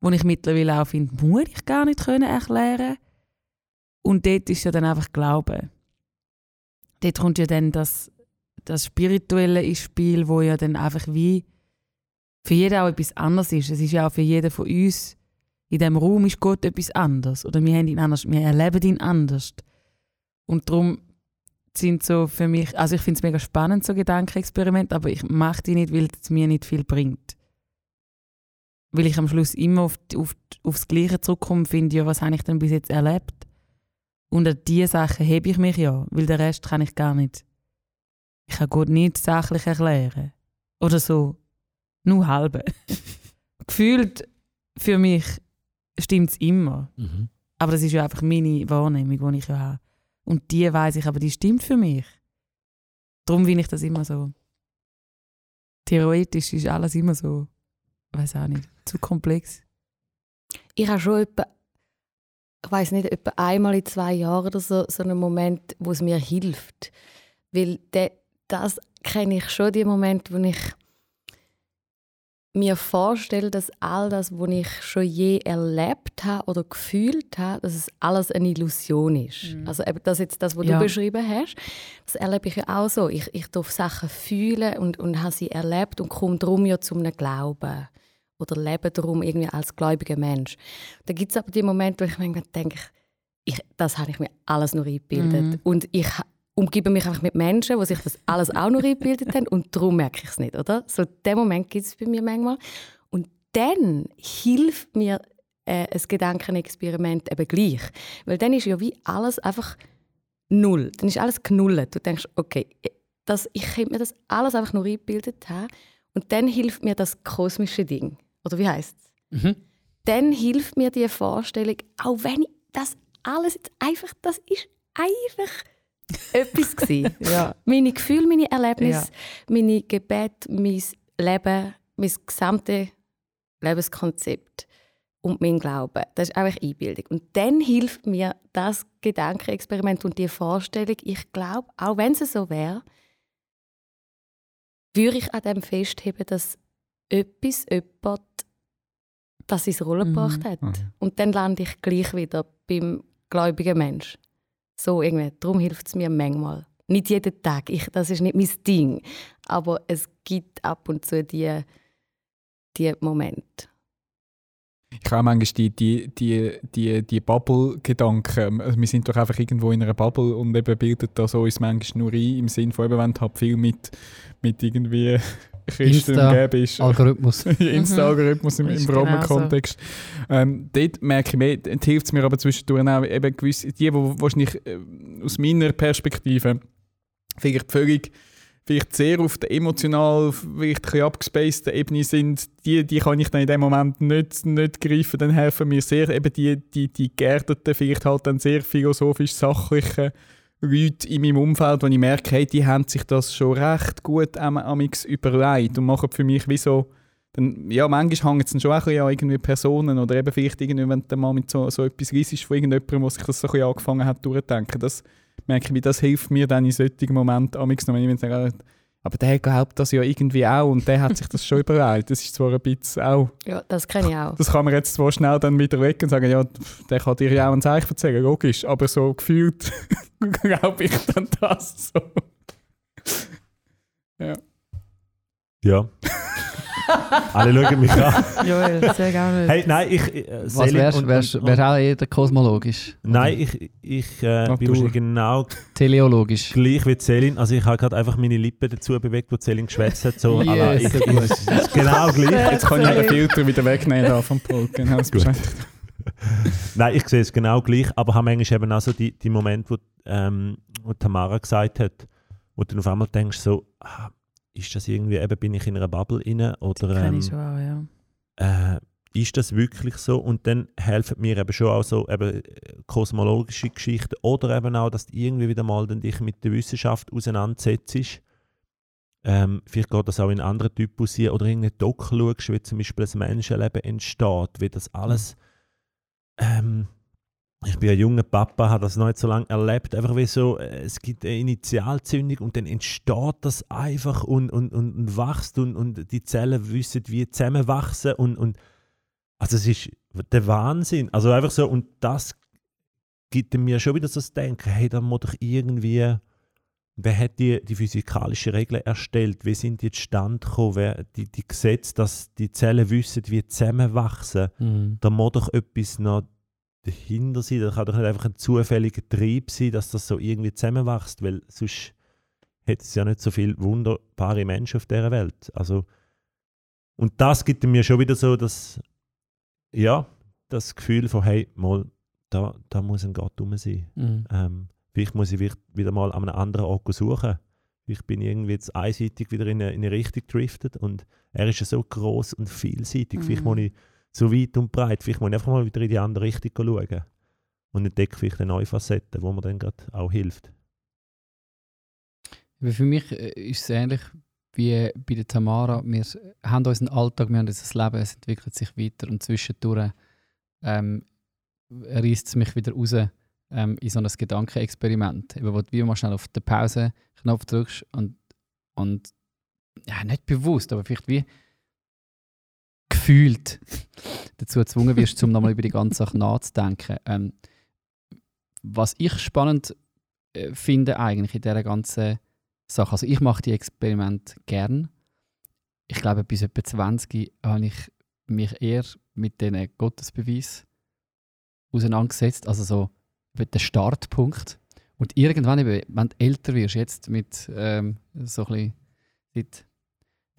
wo ich mittlerweile auch finde, muss ich gar nicht können erklären. Und dort ist ja dann einfach Glauben. Dort kommt ja dann das, das Spirituelle ins Spiel, wo ja dann einfach wie für jeden auch etwas anderes ist. Es ist ja auch für jeden von uns, in diesem Raum ist Gott etwas anderes. Oder wir haben ihn anders, wir erleben ihn anders. Und darum sind so für mich, also ich finde es mega spannend, so Gedankenexperiment, aber ich mache die nicht, weil es mir nicht viel bringt. Weil ich am Schluss immer auf, auf, aufs Gleiche zurückkomme, finde, ja, was habe ich denn bis jetzt erlebt? Und an diese Sachen hebe ich mich ja, weil den Rest kann ich gar nicht. Ich kann Gott nicht sachlich erklären. Oder so. Nur halbe. Gefühlt für mich stimmt es immer. Aber das ist ja einfach meine Wahrnehmung, die ich ja habe. Und die weiß ich, aber die stimmt für mich. Darum finde ich das immer so. Theoretisch ist alles immer so, weiß auch nicht, zu komplex. Ich habe schon etwa, ich weiß nicht, etwa einmal in zwei Jahren oder so, so einen Moment, wo es mir hilft. Weil de, das kenne ich schon, die Momente, wo ich mir vorstelle, dass all das, was ich schon je erlebt habe oder gefühlt habe, dass es alles eine Illusion ist. Mhm. Also eben das jetzt das, was Ja. du beschrieben hast, das erlebe ich ja auch so. Ich, ich darf Sachen fühlen und, und habe sie erlebt und komme darum ja zu einem Glauben oder lebe darum irgendwie als gläubiger Mensch. Da gibt es aber die Momente, wo ich manchmal denke, ich, das habe ich mir alles nur eingebildet. Mhm. Und ich umgebe mich einfach mit Menschen, die sich das alles auch nur eingebildet haben und darum merke ich es nicht, oder? So den Moment gibt es bei mir manchmal. Und dann hilft mir äh, ein Gedankenexperiment eben gleich. Weil dann ist ja wie alles einfach null. Dann ist alles genullt. Du denkst, okay, das, ich könnte mir das alles einfach nur eingebildet haben. Und dann hilft mir das kosmische Ding. Oder wie heißt es? Mhm. Dann hilft mir die Vorstellung, auch wenn ich das alles jetzt einfach, das ist einfach etwas gewesen. Ja. Meine Gefühle, meine Erlebnisse, Ja. meine Gebete, mein Leben, mein gesamtes Lebenskonzept und mein Glaube. Das ist einfach Einbildung. Und dann hilft mir das Gedankenexperiment und die Vorstellung, ich glaube, auch wenn es so wäre, würde ich an dem festheben, dass etwas, jemand das ins Rollen Mhm. gebracht hat. Mhm. Und dann lande ich gleich wieder beim gläubigen Mensch. So irgendwie. Darum hilft es mir manchmal. Nicht jeden Tag. Ich, das ist nicht mein Ding. aber es gibt ab und zu die, die Momente. Ich habe manchmal die, die, die, die, die Bubble-Gedanken. Wir sind doch einfach irgendwo in einer Bubble und eben bildet das uns manchmal nur ein, im Sinne von, eben, wenn du halt viel mit, mit irgendwie Christen Insta- umgeben bist. Algorithmus. Insta-Algorithmus im, Ist im genau Roman-Kontext. Ähm, dort merke ich mehr, hilft es mir aber zwischendurch auch eben gewisse, die, die wahrscheinlich äh, aus meiner Perspektive vielleicht völlig vielleicht sehr auf der emotional, vielleicht ein abgespaceden Ebene sind, die, die kann ich dann in dem Moment nicht, nicht greifen. Dann helfen mir sehr eben die, die, die geerdeten, vielleicht halt dann sehr philosophisch sachlichen Leute in meinem Umfeld, wo ich merke, hey, die haben sich das schon recht gut am amix überlegt und machen für mich wie so, dann, ja, manchmal hängt es dann schon auch ein bisschen an irgendwie Personen oder eben vielleicht irgendwie, wenn du mal mit so, so etwas liest von irgendjemandem, der sich das so ein bisschen angefangen hat durchzudenken, das merke ich, wie das hilft mir dann in solchen Momenten amix noch, wenn ich sage, aber der glaubt das ja irgendwie auch und der hat sich das schon überlegt. Das ist zwar ein bisschen auch, Ja, das kenne ich auch. das kann man jetzt zwar schnell dann wieder weg und sagen, ja, der kann dir ja auch ein Zeichen erzählen, logisch, aber so gefühlt glaube ich dann das so. Ja. Alle schauen mich an. Joel, auch nicht. Hey, nein, ich. Äh, Was Selin wärst und- wärst- und- wärst auch eher kosmologisch? Nein, ich, ich äh, bin wahrscheinlich genau Teleologisch. gleich wie Celine. Also ich habe gerade einfach meine Lippen dazu bewegt, wo Celine geschwätzt hat. So, Yes, ich, ist genau gleich. Jetzt kann ich den Filter wieder wegnehmen da vom Pult. Genau, das. Nein, ich sehe es genau gleich, aber habe manchmal eben auch so die, die Momente, wo, ähm, wo Tamara gesagt hat, wo du dann auf einmal denkst, so, ah, ist das irgendwie, eben bin ich in einer Bubble inne oder ähm, ich schon auch, ja. äh, ist das wirklich so? Und dann helfen mir eben schon auch so eben äh, kosmologische Geschichten oder eben auch, dass du irgendwie wieder mal dann dich mit der Wissenschaft auseinandersetzt. Ähm, vielleicht geht das auch in anderen Typus hier oder irgendeinen Doc schaust, wie zum Beispiel das Menschenleben entsteht, wie das alles. Ähm, ich bin ein junger Papa, habe das noch nicht so lange erlebt. Einfach wie so, äh, es gibt eine Initialzündung und dann entsteht das einfach und, und, und, und wächst und, und die Zellen wissen, wie zusammenwachsen und, und also es ist der Wahnsinn. Also einfach so, und das gibt mir schon wieder so das Denken, hey, da muss doch irgendwie, wer hat die, die physikalischen Regeln erstellt? Wie sind die zustande gekommen? Wer, die, die Gesetze, dass die Zellen wissen, wie zusammenwachsen? Mhm. da muss doch etwas noch dahinter sein. Das kann doch nicht einfach ein zufälliger Trieb sein, dass das so irgendwie zusammenwächst, weil sonst hätte es ja nicht so viele wunderbare Menschen auf dieser Welt. Also, und das gibt mir schon wieder so das, ja, das Gefühl von, hey, mal, da, da muss ein Gott rum sein. Mhm. Ähm, vielleicht muss ich wi- wieder mal an einem anderen Ort suchen. Ich bin irgendwie jetzt einseitig wieder in eine, in eine Richtung gedriftet und er ist ja so groß und vielseitig. Vielleicht Mhm. muss ich so weit und breit, vielleicht muss ich einfach mal wieder in die andere Richtung schauen und entdecke vielleicht eine neue Facette, wo mir dann gerade auch hilft. Für mich äh, ist es ähnlich wie bei der Tamara. Wir haben unseren Alltag, wir haben unser Leben, es entwickelt sich weiter und zwischendurch ähm, reißt es mich wieder raus ähm, in so ein Gedankenexperiment, eben, wo du mal schnell auf den Pause-Knopf drückst und, und ja, nicht bewusst, aber vielleicht wie gefühlt dazu gezwungen wirst, um nochmal über die ganze Sache nachzudenken. Ähm, was ich spannend äh, finde eigentlich in dieser ganzen Sache, also ich mache die Experimente gern. Ich glaube, bis etwa 20 habe ich mich eher mit diesen Gottesbeweis auseinandergesetzt, also so mit dem Startpunkt. Und irgendwann, wenn du älter wirst, jetzt mit ähm, so ein bisschen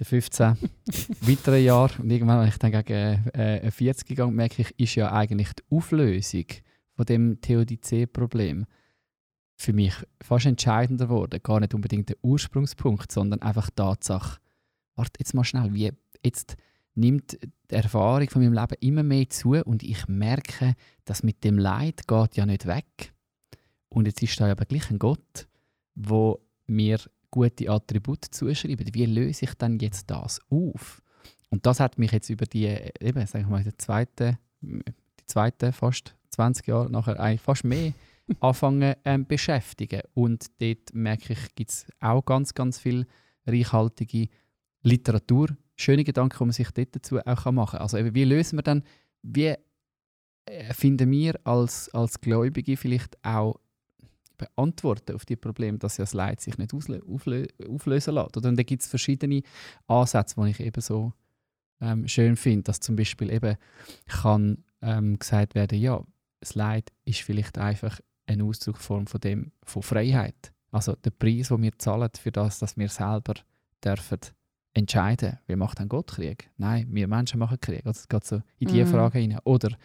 den 15 weiteren Jahren und irgendwann, wenn ich dann gegen äh, 40 gegangen merke ich, ist ja eigentlich die Auflösung von dem Theodizee-Problem für mich fast entscheidender geworden. Gar nicht unbedingt der Ursprungspunkt, sondern einfach die Tatsache, warte jetzt mal schnell, wie jetzt nimmt die Erfahrung von meinem Leben immer mehr zu und ich merke, dass mit dem Leid geht ja nicht weg. Und jetzt ist da aber gleich ein Gott, wo mir gute Attribute zuschreibt. Wie löse ich dann jetzt das auf? Und das hat mich jetzt über die, eben, sagen wir mal, die zweite, die zweite fast 20 Jahre nachher eigentlich fast mehr anfangen ähm, beschäftigen. Und dort merke ich, gibt es auch ganz, ganz viel reichhaltige Literatur, schöne Gedanken, die man sich dort dazu auch machen kann. Also eben, wie lösen wir dann, wie äh, finden wir als, als Gläubige vielleicht auch beantworten auf die Probleme, dass ja das Leid sich nicht auflö auflösen lässt. Oder? Und da gibt es verschiedene Ansätze, die ich eben so ähm, schön finde, dass zum Beispiel eben kann ähm, gesagt werden, ja, das Leid ist vielleicht einfach eine Ausdrucksform von dem von Freiheit. Also der Preis, den wir zahlen für das, dass wir selber dürfen entscheiden. Wer macht dann Gott Krieg? Nein, wir Menschen machen Krieg. Also es geht so in diese Mhm. Frage hinein. Oder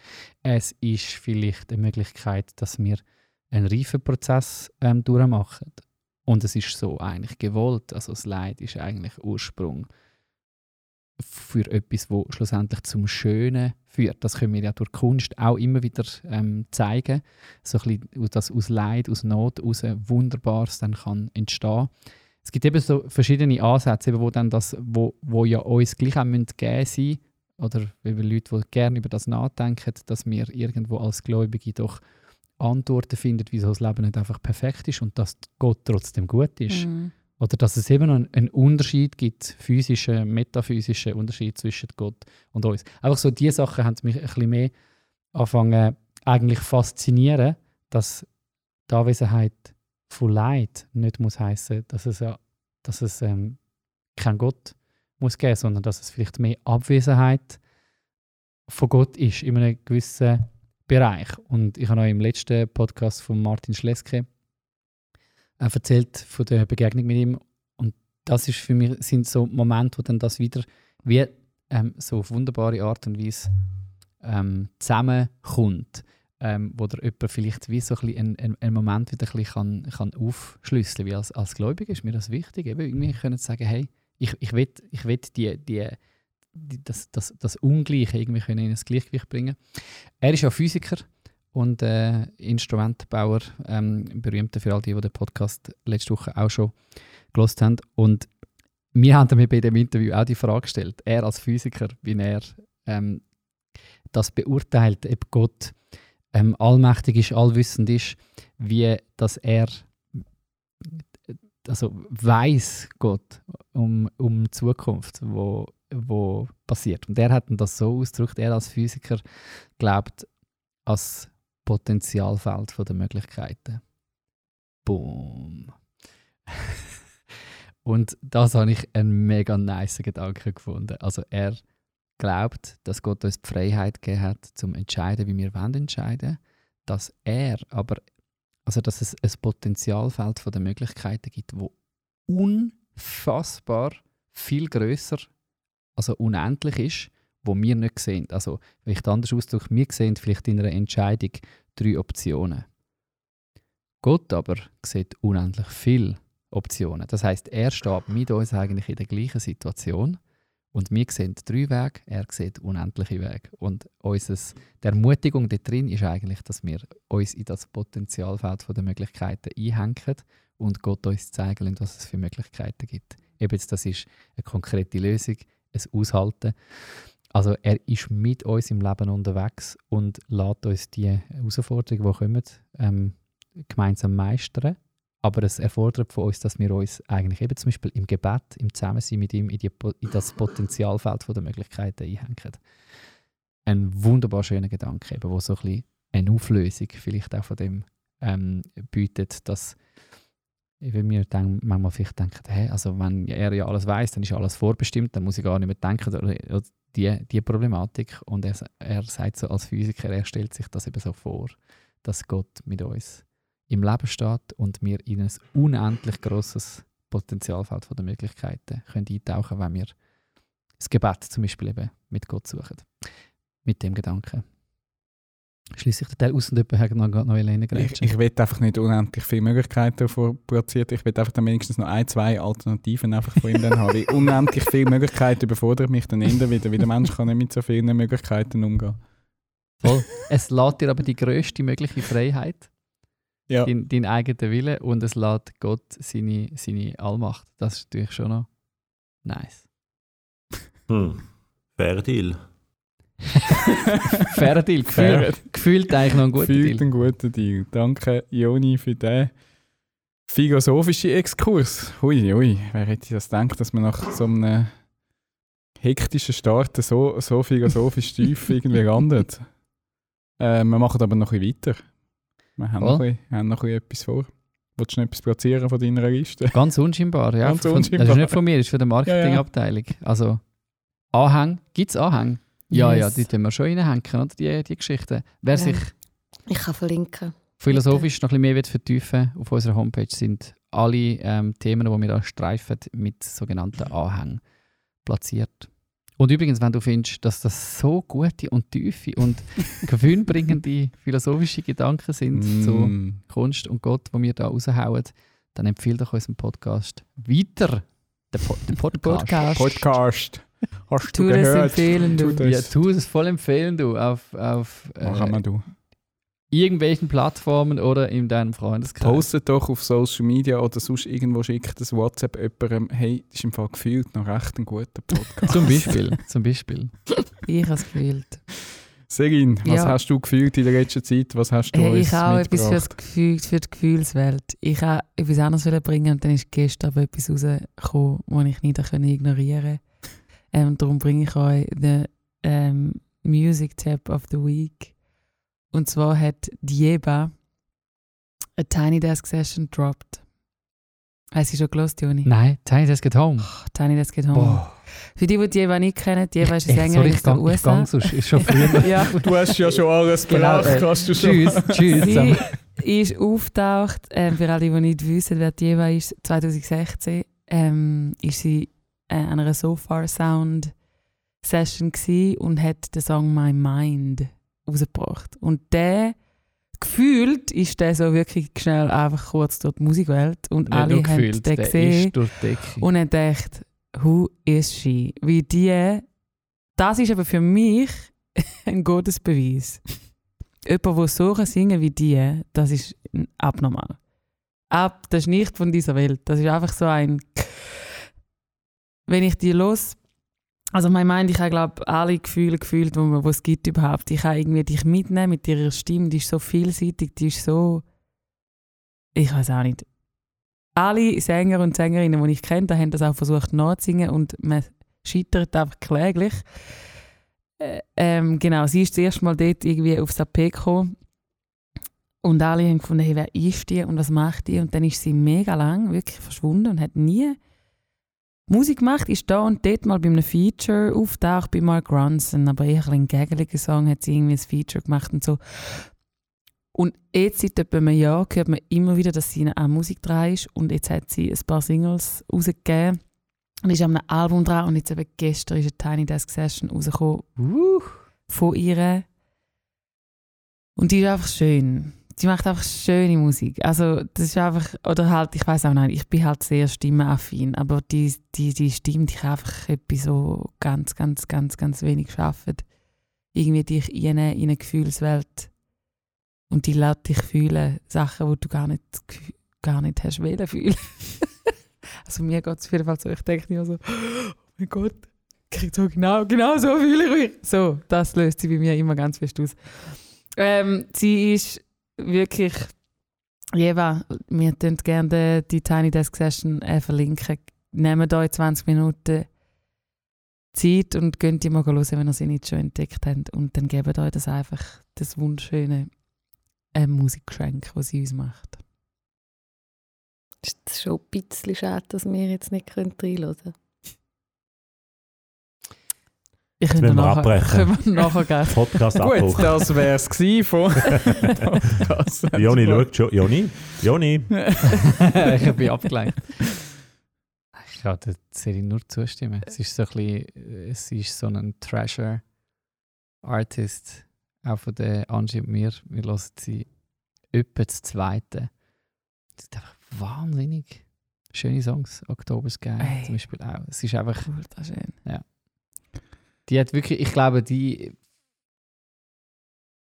es ist vielleicht eine Möglichkeit, dass wir einen Reifenprozess ähm, durchmachen. Und es ist so eigentlich gewollt. Also das Leid ist eigentlich Ursprung für etwas, wo schlussendlich zum Schönen führt. Das können wir ja durch Kunst auch immer wieder ähm, zeigen, so ein bisschen, dass aus Leid, aus Not heraus Wunderbares dann kann entstehen. Es gibt eben so verschiedene Ansätze, eben, wo dann das, wo, wo ja uns gleich auch geben sein oder über Leute, die gerne über das nachdenken, dass wir irgendwo als Gläubige doch Antworten finden, wieso das Leben nicht einfach perfekt ist und dass Gott trotzdem gut ist. Mhm. Oder dass es eben einen, einen Unterschied gibt, physischen, metaphysischen Unterschied zwischen Gott und uns. Einfach so diese Sachen haben mich ein bisschen mehr angefangen eigentlich faszinieren, dass die Anwesenheit von Leid nicht muss heißen, dass es, ja- dass es ähm, kein Gott muss geben, sondern dass es vielleicht mehr Abwesenheit von Gott ist in einem gewissen Bereich. Und ich habe euch im letzten Podcast von Martin Schleske äh, erzählt von der Begegnung mit ihm. Und das ist für mich sind so Momente, wo dann das wieder wie ähm, so auf wunderbare Art und Weise ähm, zusammenkommt. Ähm, wo der jemand vielleicht wie so ein einen, einen, Moment wieder ein kann, kann aufschlüsseln. Wie als, als Gläubiger ist mir das wichtig, eben irgendwie können sagen, hey, ich, ich will, ich will die, die, das, das, das Ungleiche irgendwie können in ein Gleichgewicht bringen. Er ist ja Physiker und äh, Instrumentenbauer, ähm, berühmter für all die, die den Podcast letzte Woche auch schon gelost haben. Und wir haben mir bei dem Interview auch die Frage gestellt, er als Physiker, wie er ähm, das beurteilt, ob Gott ähm, allmächtig ist, allwissend ist, wie dass er also weiß Gott um, um Zukunft, wo, wo passiert. Und er hat das so ausgedrückt, er als Physiker glaubt als Potenzialfeld der Möglichkeiten. Boom. Und das habe ich einen mega nice Gedanken gefunden. Also er glaubt, dass Gott uns die Freiheit gegeben hat, zum entscheiden, wie wir wollen entscheiden, dass er aber, also dass es ein Potenzialfeld der Möglichkeiten gibt, wo unfassbar viel größer, also unendlich ist, wo wir nicht sehen. Also vielleicht anders ausdrückt, wir sehen vielleicht in einer Entscheidung drei Optionen. Gott aber sieht unendlich viele Optionen. Das heißt, er steht mit uns eigentlich in der gleichen Situation und wir sehen drei Wege, er sieht unendliche Wege. Und unseres, die Ermutigung da drin ist eigentlich, dass wir uns in das Potenzialfeld der Möglichkeiten einhängen und Gott uns zeigen was es für Möglichkeiten gibt. Eben das ist eine konkrete Lösung, ein Aushalten. Also er ist mit uns im Leben unterwegs und lässt uns die Herausforderungen, die kommen, ähm, gemeinsam meistern. Aber es erfordert von uns, dass wir uns eigentlich eben zum Beispiel im Gebet, im Zusammensein mit ihm in, die, in das Potenzialfeld der Möglichkeiten einhängen. Ein wunderbar schöner Gedanke, wo so ein bisschen eine Auflösung vielleicht auch von dem ähm, bietet, dass wenn wir dann manchmal vielleicht denken, hey, also wenn er ja alles weiß, dann ist alles vorbestimmt, dann muss ich gar nicht mehr denken oder, die, die Problematik. Und er, er sagt so als Physiker, er stellt sich das eben so vor, dass Gott mit uns im Leben steht und wir in ein unendlich grosses Potenzialfeld von der Möglichkeiten können eintauchen wenn wir das Gebet zum Beispiel eben mit Gott suchen. Mit dem Gedanken. Schließe ich den Teil aus und jemand hat noch, noch Ich, reingrätschen. ich will einfach nicht unendlich viele Möglichkeiten davon produzieren. Ich will einfach dann wenigstens noch ein, zwei Alternativen einfach von ihm dann haben. Weil unendlich viele Möglichkeiten überfordert mich dann eher wieder, weil der Mensch kann nicht mit so vielen Möglichkeiten umgehen. Voll. Es lässt dir aber die grösste mögliche Freiheit, Ja. dein, dein eigener Wille und es lässt Gott seine, seine Allmacht. Das ist natürlich schon noch nice. Hm. Fair Deal. Fairer Deal. Gefühlt, gefühlt eigentlich noch ein guter Fühlt Deal. ein guter Deal. Danke, Joni, für den philosophischen Exkurs. Hui, hui, wer hätte das gedacht, dass man nach so einem hektischen Start so, so philosophisch tief irgendwie landet? Äh, wir machen aber noch ein bisschen weiter. Wir haben noch, Voll. ein bisschen, haben noch ein bisschen etwas vor. Willst du noch etwas platzieren von deiner Liste? Ganz unscheinbar, ja. Ganz Von- unscheinbar. Das ist nicht von mir, das ist von der Marketingabteilung. Also, Anhang, gibt es Anhang? Ja, ja, Yes. die tun wir schon reinhängen, oder? Die, die Geschichten. Wer Ja. sich Ich kann verlinken. philosophisch noch ein bisschen mehr will vertiefen auf unserer Homepage sind alle ähm, Themen, die wir da streifen, mit sogenannten Anhängen platziert. Und übrigens, wenn du findest, dass das so gute und tiefe und gewinnbringende philosophische Gedanken sind zu Mm. Kunst und Gott, die wir da raushauen, dann empfehle doch unseren Podcast weiter. Den, po den Podcast. Podcast. Podcast. Hast Tu du das gehört? empfehlen, du. Tu Ja, das. tu es voll empfehlen, du, auf, auf Machen äh, wir du. irgendwelchen Plattformen oder in deinem Freundeskreis. Postet doch auf Social Media oder sonst irgendwo schickt das WhatsApp jemandem, hey, das ist im Fall gefühlt noch recht ein guter Podcast. Zum Beispiel, zum Beispiel. Ich habe es gefühlt. Serin, was Ja. hast du gefühlt in der letzten Zeit? Was hast du Hey, uns ich habe auch etwas für, das? Gefühl, für die Gefühlswelt. Ich habe etwas anderes bringen und dann ist gestern aber etwas rausgekommen, das ich nicht können ignorieren konnte. Ähm, darum bringe ich euch den ähm, Music Tab of the Week. Und zwar hat Dieba a Tiny Desk Session dropped. Hast du schon gelost, Joni? Nein, Tiny Desk at Home. Oh, Tiny Desk at Home. Boah. Für die, die Dieba nicht kennen, Dieba ist eine Sängerin aus ich den gang, ich USA. sonst. Ist schon früher. ja. Du hast ja schon alles Genau, äh, kannst du schon. tschüss, tschüss. Sie ist auftaucht, ähm, für alle, die nicht wissen, wer die Eva ist, 2016 ähm, ist sie äh, einer So Far Sound Session und hat den Song My Mind rausgebracht. Und der gefühlt ist der so wirklich schnell einfach kurz durch die Musikwelt und Nicht alle haben gefühlt, den gesehen und haben gedacht, who is she? Wie die, das ist aber für mich ein Gottesbeweis. Jemand, der so singen wie die, das ist abnormal. Ab, das ist nicht von dieser Welt. Das ist einfach so ein. Wenn ich die los. Also, mein Mind, ich habe, glaube alle Gefühle gefühlt, die man- die es gibt überhaupt. Ich kann irgendwie dich mitnehmen mit ihrer Stimme. Die ist so vielseitig, die ist so. Ich weiß auch nicht alle Sänger und Sängerinnen, die ich kenne, haben das auch versucht nachzusingen und man scheitert einfach kläglich. Äh, ähm, genau, sie ist das erste Mal dort irgendwie aufs AP gekommen und alle haben gefunden, hey, wer ist die und was macht die? Und dann ist sie mega lang wirklich verschwunden und hat nie Musik gemacht, ist da und dort mal bei einem Feature auftaucht bei Mark Ronson, aber eher ein gägeliger Song hat sie irgendwie ein Feature gemacht und so. Und jetzt seit etwa einem Jahr hört man immer wieder, dass sie auch Musik dran ist. Und jetzt hat sie ein paar Singles rausgegeben. Und ist an einem Album dran. Und jetzt eben gestern ist eine Tiny Desk Session rausgekommen Uh, von ihr. Und die ist einfach schön. Sie macht einfach schöne Musik. Also das ist einfach, oder halt, ich weiß auch nicht, ich bin halt sehr stimmeaffin, aber die, die, die Stimme, die kann einfach etwas so ganz, ganz, ganz, ganz wenig schaffen. Irgendwie dich in eine, in eine Gefühlswelt und die lässt dich fühlen, Sachen, die du gar nicht, gar nicht hast wollen fühlen. also mir geht es auf jeden Fall so, ich denke mir so, oh mein Gott, kriegt so genau, genau so fühle ich mich. So, das löst sie bei mir immer ganz fest aus. Ähm, sie ist wirklich, Jeva, wir tun gerne die Tiny Desk Session äh, verlinken. Nehmt euch 20 Minuten Zeit und könnt die mal hören, wenn ihr sie nicht schon entdeckt habt. Und dann gebt euch das einfach, das wunderschöne äh, Musikgeschenk, das sie uns macht. Ist das schon ein bisschen schade, dass wir jetzt nicht reinhören können? Ich müssen wir nachher, abbrechen. können wir nachher gehen. Podcast Gut, abbruch. das wäre es von Podcast. Joni schaut schon. Joni? Joni? ich bin abgelenkt. Ich kann der Serie nur zustimmen. Es ist so ein bisschen, es ist so ein Treasure Artist, auch von der Angie und mir. Wir hören sie etwa das zweite. Es sind einfach wahnsinnig schöne Songs. Oktober Sky Ey. zum Beispiel auch. Es ist einfach Cool, das ist schön. Die hat wirklich, ich glaube, die.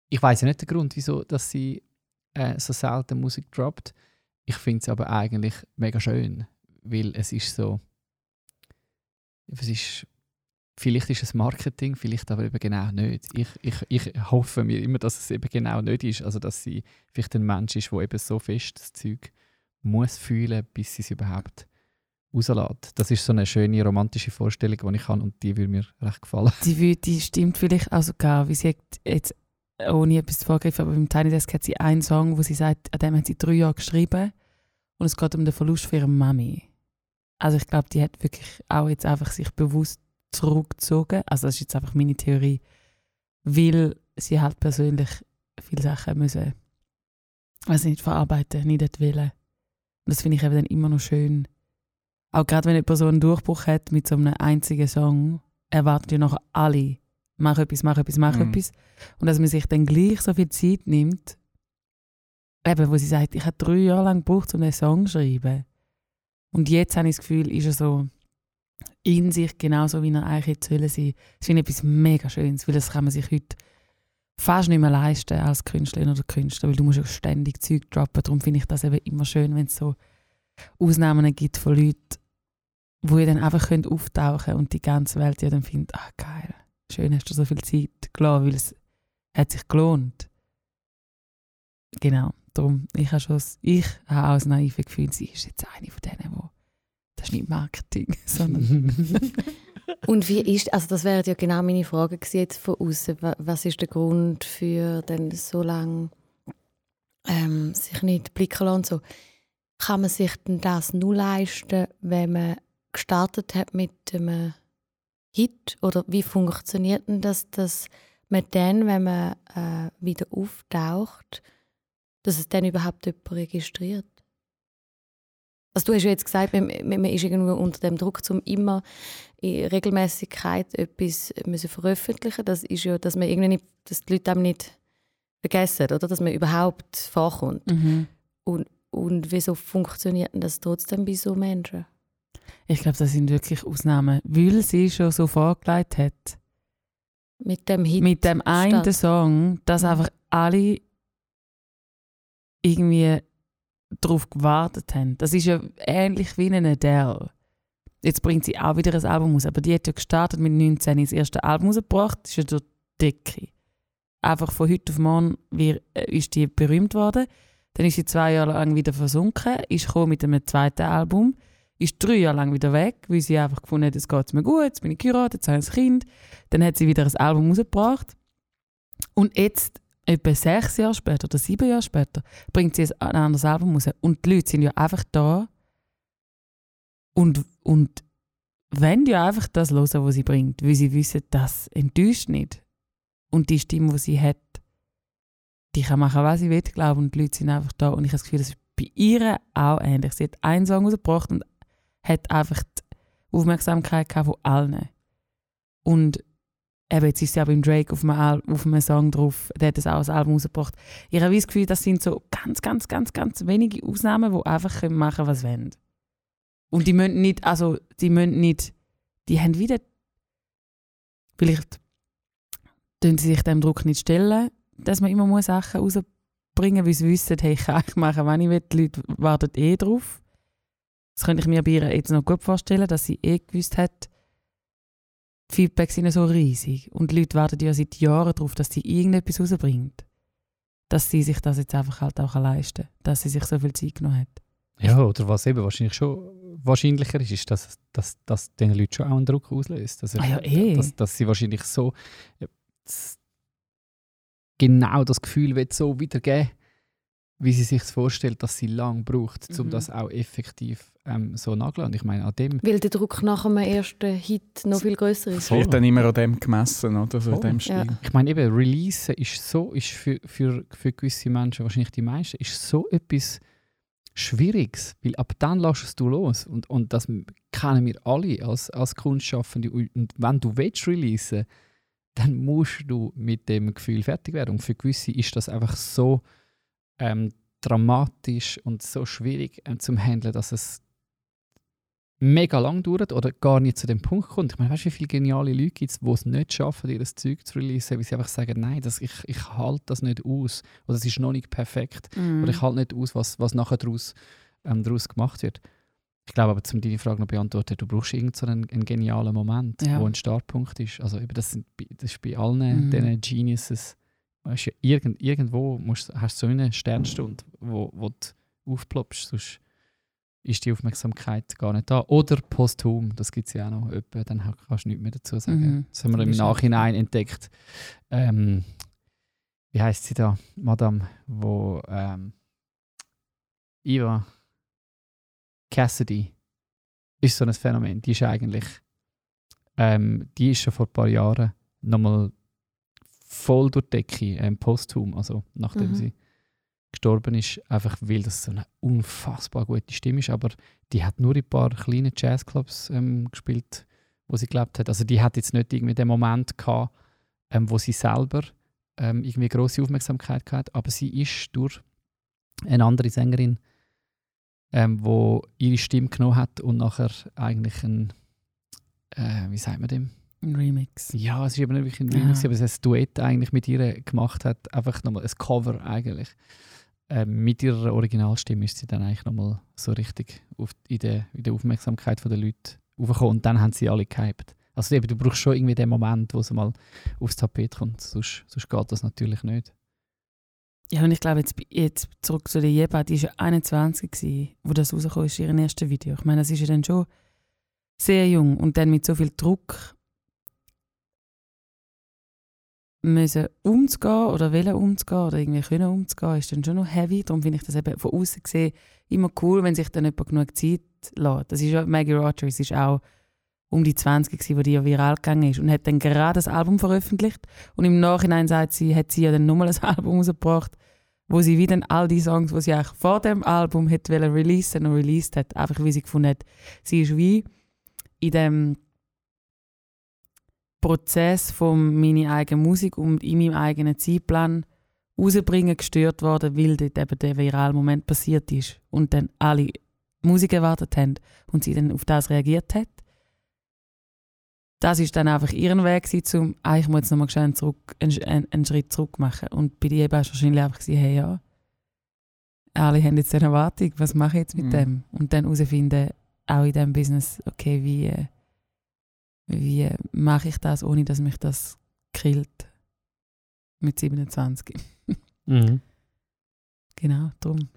Ich weiß ja nicht den Grund, wieso dass sie äh, so selten Musik droppt. Ich finde es aber eigentlich mega schön, weil es ist so. Es ist, vielleicht ist es Marketing, vielleicht aber eben genau nicht. Ich, ich, ich hoffe mir immer, dass es eben genau nicht ist. Also, dass sie vielleicht ein Mensch ist, der eben so fest das Zeug muss fühlen, bis sie es überhaupt rauslässt. Das ist so eine schöne romantische Vorstellung, die ich habe und die würde mir recht gefallen. Die, die stimmt vielleicht auch sogar, wie sie jetzt, ohne etwas zu vorgreifen, aber beim Tiny Desk hat sie einen Song, wo sie sagt, an dem hat sie drei Jahre geschrieben und es geht um den Verlust von ihrer Mami. Also ich glaube, die hat wirklich auch jetzt einfach sich bewusst zurückgezogen. Also das ist jetzt einfach meine Theorie, weil sie halt persönlich viele Sachen müssen, weiß nicht, verarbeiten, nicht wollen. Und das finde ich eben dann immer noch schön. Auch gerade wenn eine Person einen Durchbruch hat mit so einem einzigen Song, erwarten ja noch alle, mach etwas, mach etwas, mach Mhm. etwas. Und dass man sich dann gleich so viel Zeit nimmt, eben, wo sie sagt, ich habe drei Jahre lang gebraucht, um einen Song zu schreiben. Und jetzt habe ich das Gefühl, ist er so in sich genauso, wie er eigentlich jetzt sein. Das finde ich etwas mega Schönes, weil das kann man sich heute fast nicht mehr leisten als Künstlerin oder Künstler, weil du musst ja ständig Zeug droppen. Darum finde ich das eben immer schön, wenn es so Ausnahmen gibt von Leuten, wo ihr dann einfach könnt auftauchen und die ganze Welt ja dann findet, ah geil, schön hast du so viel Zeit gelassen, weil es hat sich gelohnt. Genau, darum, ich habe schon, ich habe auch das naive Gefühl, sie ist jetzt eine von denen, wo das ist nicht Marketing, sondern Und wie ist, also das wäre ja genau meine Frage jetzt von außen. Wa- Was ist der Grund für dann so lange ähm, sich nicht blicken lassen so? Kann man sich denn das nur leisten, wenn man gestartet hat mit einem Hit? Oder wie funktioniert denn das, dass man dann, wenn man äh, wieder auftaucht, dass es dann überhaupt jemand registriert? Also du hast ja jetzt gesagt, man, man ist irgendwo unter dem Druck, um immer in Regelmäßigkeit etwas müssen veröffentlichen. Das ist ja, dass man irgendwie nicht, dass die Leute einem nicht vergessen, oder? Dass man überhaupt vorkommt. mhm. Und wieso funktioniert denn das trotzdem bei so Menschen? Ich glaube, das sind wirklich Ausnahmen, weil sie schon so vorgelegt hat. Mit dem Hit. mit dem einen statt- Song, dass einfach alle irgendwie darauf gewartet haben. Das ist ja ähnlich wie eine Adele. Jetzt bringt sie auch wieder ein Album raus, aber die hat ja gestartet mit 19 das erste Album rausgebracht, das ist ja durch Decke. Einfach von heute auf morgen wir, äh, ist die berühmt worden. Dann ist sie zwei Jahre lang wieder versunken, ist mit einem zweiten Album, ist drei Jahre lang wieder weg, weil sie einfach gefunden hat, es geht mir gut, jetzt bin ich geheiratet, jetzt habe ich ein Kind. Dann hat sie wieder ein Album rausgebracht. Und jetzt, etwa sechs Jahre später oder sieben Jahre später, bringt sie ein anderes Album raus. Und die Leute sind ja einfach da und, und wollen ja einfach das hören, was sie bringt, weil sie wissen, das enttäuscht nicht. Und die Stimme, die sie hat, die kann machen, was sie will, glaube Und die Leute sind einfach da. Und ich habe das Gefühl, das ist bei ihr auch ähnlich. Sie hat einen Song rausgebracht und hat einfach die Aufmerksamkeit von allen. Und eben, jetzt ist sie auch beim Drake auf einem, Al auf einem Song drauf, der hat das auch als Album rausgebracht. Ich habe das Gefühl, das sind so ganz, ganz, ganz, ganz wenige Ausnahmen, die einfach machen können, was sie wollen. Und die müssen nicht, also die müssen nicht, die haben wieder, vielleicht tun sie sich dem Druck nicht stellen, dass man immer Sachen rausbringen muss, weil sie wissen, hey, ich kann eigentlich machen, wenn ich will, die Leute warten eh drauf. Das könnte ich mir bei ihr jetzt noch gut vorstellen, dass sie eh gewusst hat, die Feedbacks sind so riesig. Und die Leute warten ja seit Jahren darauf, dass sie irgendetwas rausbringt. Dass sie sich das jetzt einfach halt auch leisten kann. Dass sie sich so viel Zeit genommen hat. Ja, oder was eben wahrscheinlich schon wahrscheinlicher ist, ist, dass, dass, dass den Leuten schon auch einen Druck auslöst. Dass, er- Ah ja, eh. dass, dass sie wahrscheinlich so s- genau das Gefühl will so wiedergeben, wie sie sich vorstellt, dass sie lang braucht, um Mhm. das auch effektiv ähm, so. Und ich meine, an dem Weil der Druck nach einem ersten Hit noch viel größer ist. Es wird dann immer an dem gemessen, oder? So dem Stil. Ja. Ich meine eben, Release ist so, ist für, für, für gewisse Menschen, wahrscheinlich die meisten, ist so etwas Schwieriges, weil ab dann lässt es du los. Und, und das kennen wir alle als, als Kunstschaffende. Und und wenn du willst releasen dann musst du mit dem Gefühl fertig werden. Und für gewisse ist das einfach so ähm, dramatisch und so schwierig ähm, zum Handeln, dass es mega lang dauert oder gar nicht zu dem Punkt kommt. Ich meine, weißt du, wie viele geniale Leute gibt es, die es nicht schaffen, ihr Zeug zu releasen, weil sie einfach sagen, nein, das, ich, ich halte das nicht aus oder es ist noch nicht perfekt Mhm. oder ich halte nicht aus, was, was nachher daraus, ähm, daraus gemacht wird. Ich glaube aber, um deine Frage noch beantworten, du brauchst irgend so einen, einen genialen Moment, Ja. wo ein Startpunkt ist. Also eben, das, sind, das ist bei allen Mhm. diesen Geniuses, weißt du, irgend, irgendwo musst, hast du so eine Sternstunde, wo, wo du aufploppst, sonst ist die Aufmerksamkeit gar nicht da. Oder posthum, das gibt es ja auch noch. Etwa, dann kannst du nichts mehr dazu sagen. Mhm. Das haben wir im Nachhinein entdeckt. Ähm, wie heißt sie da? Madame, wo ähm, Iva Cassidy ist so ein Phänomen. Die ist eigentlich, ähm, die ist schon vor ein paar Jahren nochmal voll durch die Decke, ähm, posthum, also nachdem Mhm. sie gestorben ist, einfach weil das so eine unfassbar gute Stimme ist. Aber die hat nur in ein paar kleinen Jazzclubs ähm, gespielt, wo sie gelebt hat. Also die hat jetzt nicht irgendwie den Moment gehabt, ähm, wo sie selber ähm, irgendwie große Aufmerksamkeit gehabt, aber sie ist durch eine andere Sängerin, ähm, wo ihre Stimme genommen hat und nachher eigentlich ein, äh, wie sagt man dem? Ein Remix. Ja, es ist eben nicht wirklich ein Remix, Aha. aber es ist ein Duett eigentlich mit ihr gemacht hat, einfach nochmal ein Cover eigentlich. Ähm, mit ihrer Originalstimme ist sie dann eigentlich nochmal so richtig auf, in, der, in der Aufmerksamkeit der Leute aufgekommen und dann haben sie alle gehypt. Also eben, du brauchst schon irgendwie den Moment, wo sie mal aufs Tapet kommt, sonst, sonst geht das natürlich nicht. Ja, und ich glaube, jetzt, jetzt zurück zu der Jeba, die war ja 21, gewesen, wo das rausgekommen ist, ihr erstes Video. Ich meine, das ist ja dann schon sehr jung und dann mit so viel Druck müssen umzugehen oder wollen umzugehen oder irgendwie können umzugehen, ist dann schon noch heavy. Darum finde ich das eben von außen gesehen immer cool, wenn sich dann jemand genug Zeit lässt. Das ist ja Maggie Rogers, ist auch um die 20 gewesen, wo die ja viral gegangen ist und hat dann gerade das Album veröffentlicht und im Nachhinein sagt sie, hat sie ja dann nochmal ein Album rausgebracht, wo sie wieder all die Songs, die sie eigentlich vor dem Album hätte releasen und released hat, einfach wie sie gefunden hat, sie ist wie in dem Prozess von meiner eigenen Musik und in meinem eigenen Zeitplan rausbringen gestört worden, weil dort eben der virale Moment passiert ist und dann alle Musik erwartet haben und sie dann auf das reagiert hat. Das ist dann einfach ihren Weg gewesen, um, ah, ich muss jetzt nochmal schnell zurück, einen, einen, einen Schritt zurück machen. Und bei dir war es wahrscheinlich einfach, gewesen, hey ja, alle haben jetzt eine Erwartung, was mache ich jetzt mit Mhm. dem? Und dann herausfinden, auch in diesem Business, okay, wie, äh, wie mache ich das, ohne dass mich das killt? Mit 27. Mhm. Genau, darum.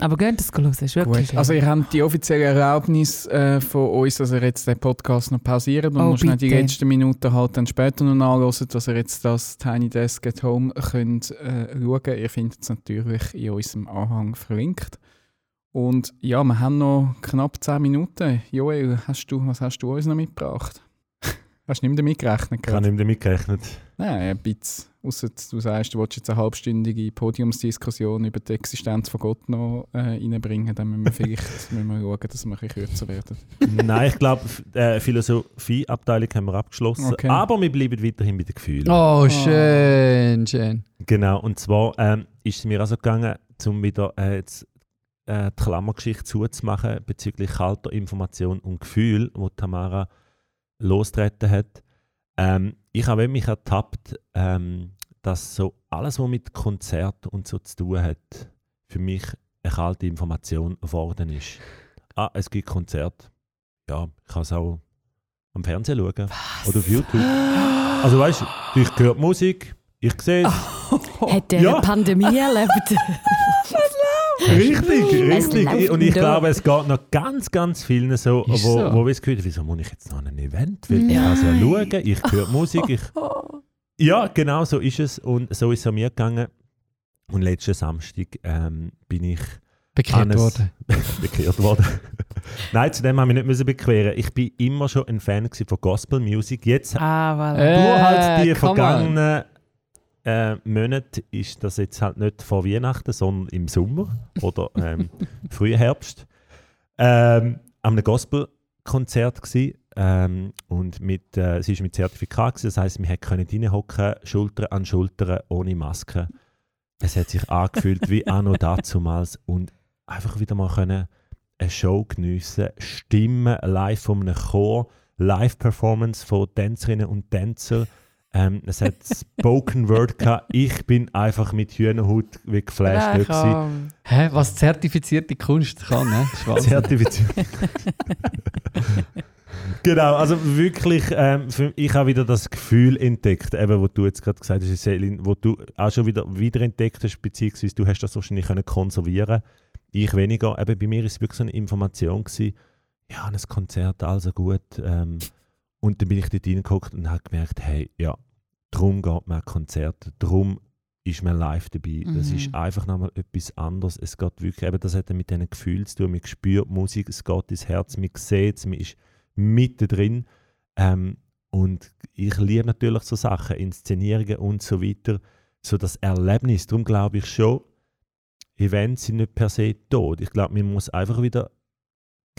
Aber geht das hören, ist wirklich Gut. Also ihr habt die offizielle Erlaubnis äh, von uns, dass ihr jetzt den Podcast noch pausiert und Oh, noch die letzten Minuten halt dann später noch nachhört, dass ihr jetzt das Tiny Desk at Home könnt äh, schauen. Ihr findet es natürlich in unserem Anhang verlinkt. Und ja, wir haben noch knapp 10 Minuten. Joel, hast du, was hast du uns noch mitgebracht? Hast du nicht damit gerechnet? Ich habe nicht damit gerechnet. Nein, ein bisschen. Ausser du sagst, du willst jetzt eine halbstündige Podiumsdiskussion über die Existenz von Gott noch äh, reinbringen, dann müssen wir vielleicht müssen wir schauen, dass wir ein bisschen kürzer werden. Nein, ich glaube, die Philosophieabteilung haben wir abgeschlossen. Okay. Aber wir bleiben weiterhin bei den Gefühlen. Oh, schön, schön. Genau, und zwar ähm, ist es mir also gegangen, um wieder äh, jetzt, äh, die Klammergeschichte zuzumachen bezüglich kalter Information und Gefühl, wo Tamara losgetreten hat. Ähm, ich habe mich ertappt, ähm, dass so alles, was mit Konzert und so zu tun hat, für mich eine kalte Information geworden ist. Ah, es gibt Konzert. Ja, ich kann es auch am Fernsehen schauen oder auf YouTube. Also weißt du, ich höre Musik, ich sehe es. Hat der Ja. eine Pandemie erlebt? Richtig, richtig. Und ich glaube, es geht noch ganz, ganz vielen so, wo, so. wo wir das Gefühl haben, wieso muss ich jetzt noch ein Event? Weil ich kann es ja schauen, ich höre Musik. Ich, ja, genau so ist es. Und so ist es an mir gegangen. Und letzten Samstag ähm, bin ich Bekehrt worden. bekehrt worden. Nein, zu dem haben wir nicht müssen bequeren. Ich bin immer schon ein Fan von Gospel Music. Jetzt Ah, voilà. Äh, Nur halt die on. vergangenen äh, Monate ist das jetzt halt nicht vor Weihnachten, sondern im Sommer oder ähm, frühen Herbst. Ähm, an einem Gospelkonzert gsi ähm, und mit, äh, es ist mit Zertifikat gewesen, das heißt, wir können reinhocken, Schulter an Schulter, ohne Maske. Es hat sich angefühlt wie anno dazumals und einfach wieder mal können eine Show geniessen, Stimmen live von einem Chor, Live-Performance von Tänzerinnen und Tänzern. Ähm, es hat Spoken Word gehabt. Ich bin einfach mit Hühnerhut wie geflasht komm. Hä, was zertifizierte Kunst kann, ne? Das ist Wahnsinn. Zertifiziert. genau, also wirklich, ähm, für, ich habe wieder das Gefühl entdeckt, eben, wo du jetzt gerade gesagt hast, Selin, wo du auch schon wieder wiederentdeckt hast, beziehungsweise du hast das wahrscheinlich können konservieren ich weniger. Eben bei mir ist es wirklich so eine Information gewesen, ja, ein Konzert, also gut. Ähm, und dann bin ich dort reingeguckt und habe gemerkt, hey, ja, darum geht man an Konzerte, darum ist man live dabei. Das Mhm. ist einfach nochmal etwas anderes. Es geht wirklich, eben, das hat mit diesen Gefühlen zu tun. Man spürt Musik, es geht ins Herz, man sieht es, man ist mittendrin. Ähm, und ich liebe natürlich so Sachen, Inszenierungen und so weiter. So das Erlebnis. Darum glaube ich schon, Events sind nicht per se tot. Ich glaube, man muss einfach wieder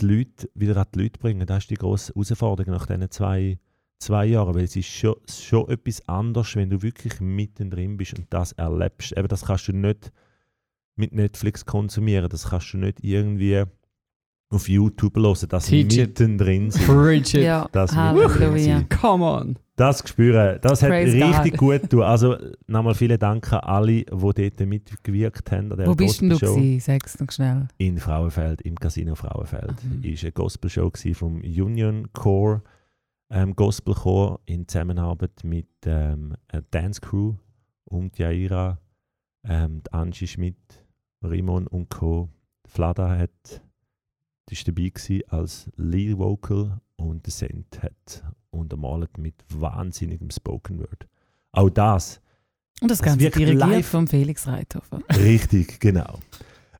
die Leute wieder an die Leute bringen. Das ist die grosse Herausforderung nach diesen zwei, zwei Jahren. Weil es ist schon, schon etwas anderes, wenn du wirklich mittendrin bist und das erlebst. Eben, das kannst du nicht mit Netflix konsumieren. Das kannst du nicht irgendwie auf YouTube hören, dass sie Teach it. mittendrin sind. Preach it. Ja, Das Halleluja. Come on. Das spüren, das hat Praise richtig God. gut getan. Also nochmal vielen Dank an alle, die dort mitgewirkt haben. An Wo bist denn du gewesen? Sag's noch schnell. In Frauenfeld, im Casino Frauenfeld. Mhm. Ist eine Gospelshow vom Union Core ähm, Gospelchor in Zusammenarbeit mit ähm, Dance Crew um die Jaira, ähm, Angie Schmidt, Rimon und Co. Flada hat die ist dabei gewesen als Lead Vocal und der Sent hat untermalt mit wahnsinnigem Spoken Word. Auch das Und das Das Ganze wirkt dirigiert live. von Felix Reithofer. Richtig, genau.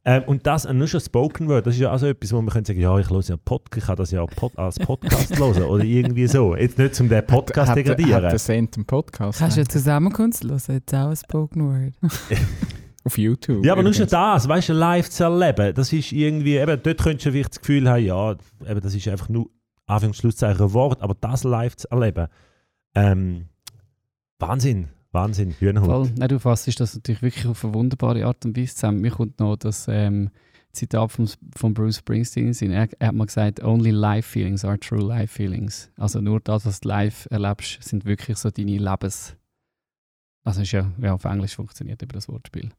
Ähm, und das äh, nur schon Spoken Word, das ist ja auch so etwas, wo man könnte sagen, ja, ich höre ja Podcast, ich kann das ja auch pod als Podcast hören oder irgendwie so. Jetzt nicht zum den Podcast Hat- Hat degradieren. der Cent einen Podcast? Kannst du ja ne? Zusammenkunft hören, jetzt auch ein Spoken Word. Auf YouTube. Ja, aber nur schon übrigens. das, weißt du, live zu erleben, das ist irgendwie, eben, dort könntest du vielleicht das Gefühl haben, ja, eben, das ist einfach nur Anführungs- und Schlusszeichen ein Wort, aber das live zu erleben, ähm, Wahnsinn, Wahnsinn, Hühnerhut. Voll. Nein, du fassest das natürlich wirklich auf eine wunderbare Art und Weise zusammen. Mir kommt noch das ähm, Zitat von, von Bruce Springsteen in. Er, er hat mal gesagt, only live feelings are true live feelings. Also nur das, was du live erlebst, sind wirklich so deine Lebens... Also ist ja, ja auf Englisch funktioniert über das Wortspiel.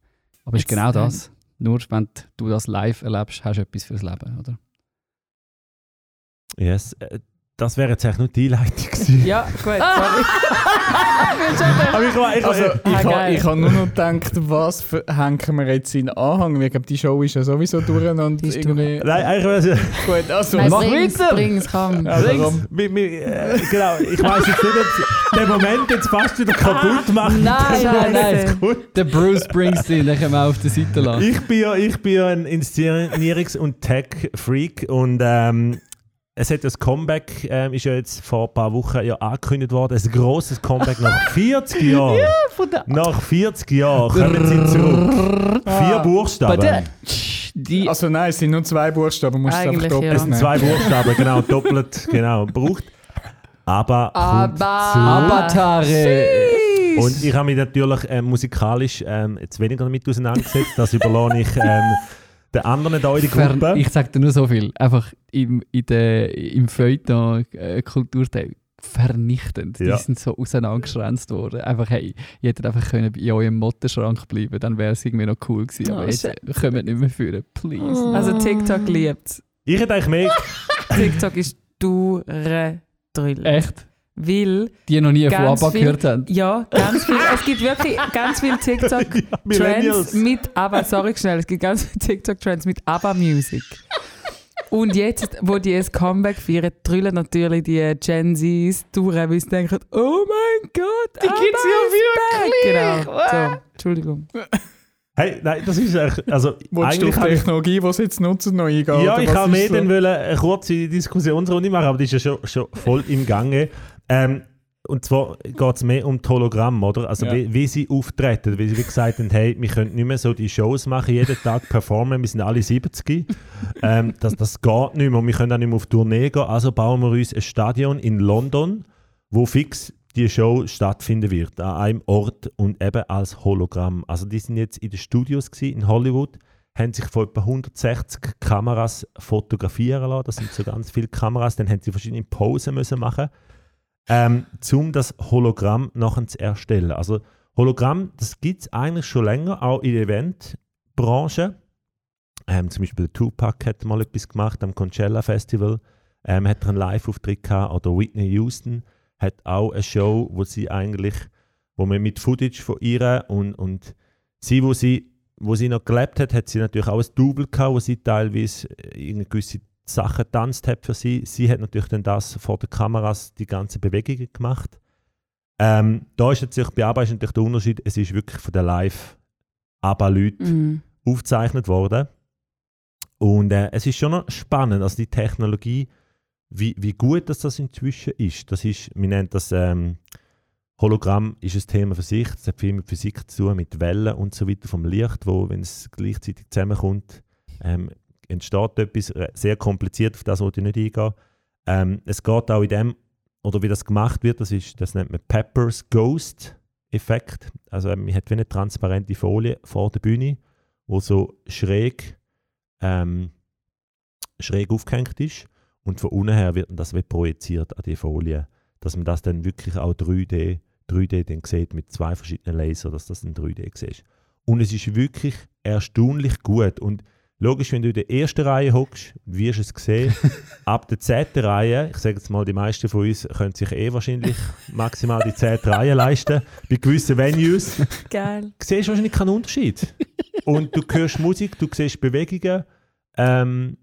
Aber es ist genau ähm, das. Nur wenn du das live erlebst, hast du etwas fürs Leben, oder? Yes, äh, das wäre jetzt eigentlich nur die Einleitung gewesen. Ja, gut, sorry. Aber ich, war- ich, Also, ich Ah, habe ich ha nur noch gedacht, was für, hängen wir jetzt in Anhang? Ich glaube, die Show ist ja sowieso durch und ist irgendwie... Nein, eigentlich wäre es- Gut, also... Nein, Mach weiter! bring's, komm. Also, komm. äh, genau, ich weiß jetzt nicht, ob den Moment jetzt fast wieder kaputt macht. Nein, nein, nein. Gut. Der Bruce Springsteen, den können wir auf der Seite lassen. Ich bin ja, ich bin ja ein Inszenierungs- und Tech-Freak und ähm, es hat das Comeback, ähm, ist ja jetzt vor ein paar Wochen ja angekündigt worden, ein grosses Comeback nach 40 Jahren. nach 40 Jahren kommen sie zurück. Vier Buchstaben. Der- Die, Also nein, es sind nur zwei Buchstaben, musst du es einfach doppelt ja. Es sind zwei Buchstaben, genau, doppelt, genau, braucht. Aber, Aber-. Avatare. Und ich habe mich natürlich ähm, musikalisch ähm, jetzt weniger damit auseinandergesetzt. Das überlasse ich ähm, den anderen da in die Fern, Gruppe. ich sage dir nur so viel. Einfach im, in der, im Feuilleton äh, Kulturteil vernichtend. Ja. Die sind so auseinandergeschränzt worden. Einfach, hey, ihr hättet einfach können in eurem Mottenschrank bleiben dann wäre es irgendwie noch cool gewesen. Aber Oh, jetzt äh, wir nicht mehr führen. Please. Also TikTok liebt Ich hätte eigentlich mehr. TikTok ist dure Drill. Echt? Weil, Die noch nie von ABBA viel- gehört haben. ja, ganz viel, es gibt wirklich ganz viele TikTok-Trends Millennials. mit ABBA, sorry schnell, es gibt ganz viele TikTok-Trends mit ABBA-Musik. Und jetzt, wo die ein Comeback feiern, drüllen natürlich die Gen Zs durch, weil sie denken, oh mein Gott, Die gibt's ja ja wirklich. Genau, so, Entschuldigung. Hey, nein, das ist echt. Also, Willst du eigentlich die Technologie, die sie jetzt nutzen, noch eingehen? ja, ich ist mehr so? dann wollen eine kurze Diskussionsrunde machen, aber die ist ja schon, schon voll im Gange. Ähm, und zwar geht es mehr um das Hologramm, oder? Also Ja. wie, wie sie auftreten, wie sie wie gesagt haben, hey, wir können nicht mehr so die Shows machen, jeden Tag performen, wir sind alle 70. ähm, das, das geht nicht mehr und wir können auch nicht mehr auf Tournee gehen, also bauen wir uns ein Stadion in London, wo fix die Show stattfinden wird, an einem Ort und eben als Hologramm. Also die sind jetzt in den Studios gewesen, in Hollywood, haben sich von etwa 160 Kameras fotografieren lassen. Das sind so ganz viele Kameras. Dann haben sie verschiedene Posen müssen machen, ähm, um das Hologramm nachher zu erstellen. Also Hologramm, das gibt es eigentlich schon länger, auch in der Eventbranche. Ähm, zum Beispiel Tupac hat mal etwas gemacht am Coachella Festival. Ähm, hat einen Live-Auftritt gehabt. Oder Whitney Houston hat auch eine Show, wo sie eigentlich, wo man mit Footage von ihr und, und sie, wo sie, wo sie noch gelebt hat, hat sie natürlich auch ein Double gehabt, wo sie teilweise äh, irgendeine gewisse Sachen getanzt hat für sie. Sie hat natürlich dann das vor den Kameras die ganze Bewegungen gemacht. Ähm, da ist natürlich, bei ABBA ist natürlich der Unterschied, es ist wirklich von den Live-ABBA-Leuten Mhm. aufgezeichnet worden. Und äh, es ist schon noch spannend, also die Technologie, wie, wie gut das, das inzwischen ist. Das ist, wir nennen das ähm, Hologramm ist ein Thema für sich. Das hat viel mit Physik zu tun, mit Wellen und so weiter vom Licht, wo, wenn es gleichzeitig zusammenkommt, ähm, entsteht etwas äh, sehr kompliziert, auf das wollte ich nicht eingehen. Ähm, es geht auch in dem, oder wie das gemacht wird, das, ist, das nennt man Peppers Ghost Effekt. Also ähm, man hat wie eine transparente Folie vor der Bühne, wo so schräg, ähm, schräg aufgehängt ist und von unten her wird das wie projiziert an die Folie, dass man das dann wirklich auch 3D, 3D dann sieht mit zwei verschiedenen Lasern, dass das in 3D siehst. Und es ist wirklich erstaunlich gut und Logisch, wenn du in der ersten Reihe hockst, wirst du es sehen. Ab der zehnten Reihe, ich sage jetzt mal, die meisten von uns können sich eh wahrscheinlich maximal die zehnte Reihe leisten. Bei gewissen Venues Geil. siehst du wahrscheinlich keinen Unterschied. Und du hörst Musik, du siehst Bewegungen ähm,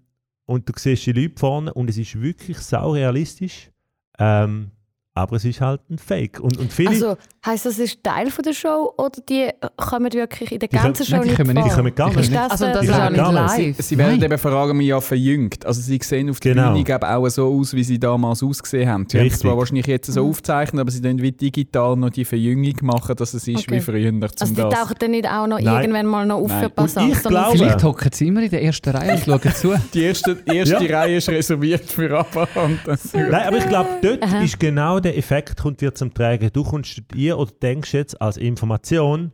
und du siehst die Leute vorne und es ist wirklich sau realistisch. Ähm, aber es ist halt ein Fake. Und, und viele, Also, heisst das, es ist Teil von der Show oder die kommen wirklich in der ganzen kommen- Show nein, die nicht nicht, die vor? kommen gar Ist nicht. das, Also das Die ist auch kommen nicht gar nicht. live. Sie werden Nein. eben vor allem ja verjüngt. Also sie sehen auf der Genau. Bühne glaub, auch so aus, wie sie damals ausgesehen haben. Sie haben es Richtig. zwar wahrscheinlich jetzt so Mhm. aufzeichnen, aber sie dann wie digital noch die Verjüngung machen, dass es ist Okay. wie früher. Zum Also die das. tauchen dann nicht auch noch Nein. irgendwann mal noch auf Nein. Sachen, ich glaube- Vielleicht hocken sie immer in der ersten Reihe und schauen zu. Die erste, erste Ja. Reihe ist reserviert für das Nein, aber ich glaube, dort Aha. ist genau der Effekt kommt wieder zum Tragen. Du kommst ihr oder denkst jetzt als Information,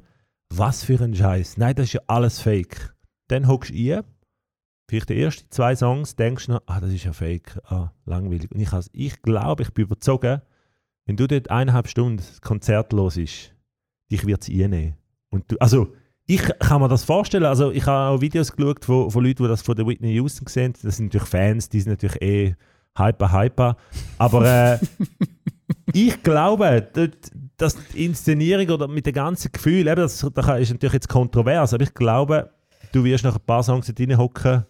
was für ein Scheiß. Nein, das ist ja alles Fake. Dann hockst du ihr, vielleicht die ersten zwei Songs, denkst du noch, ah, das ist ja Fake, ah, langweilig. Und ich, has- ich glaube, ich bin überzogen, wenn du dort eineinhalb Stunden konzertlos ist, dich wird es einnehmen. Und du, also, ich kann mir das vorstellen. Also, ich habe auch Videos geschaut von, von Leuten, die das von der Whitney Houston haben. Das sind natürlich Fans, die sind natürlich eh hyper, hyper. Aber äh, ich glaube, dass die Inszenierung oder mit dem ganzen Gefühl, eben, das, das ist natürlich jetzt kontrovers, aber ich glaube, du wirst nach ein paar Songs dort reinhocken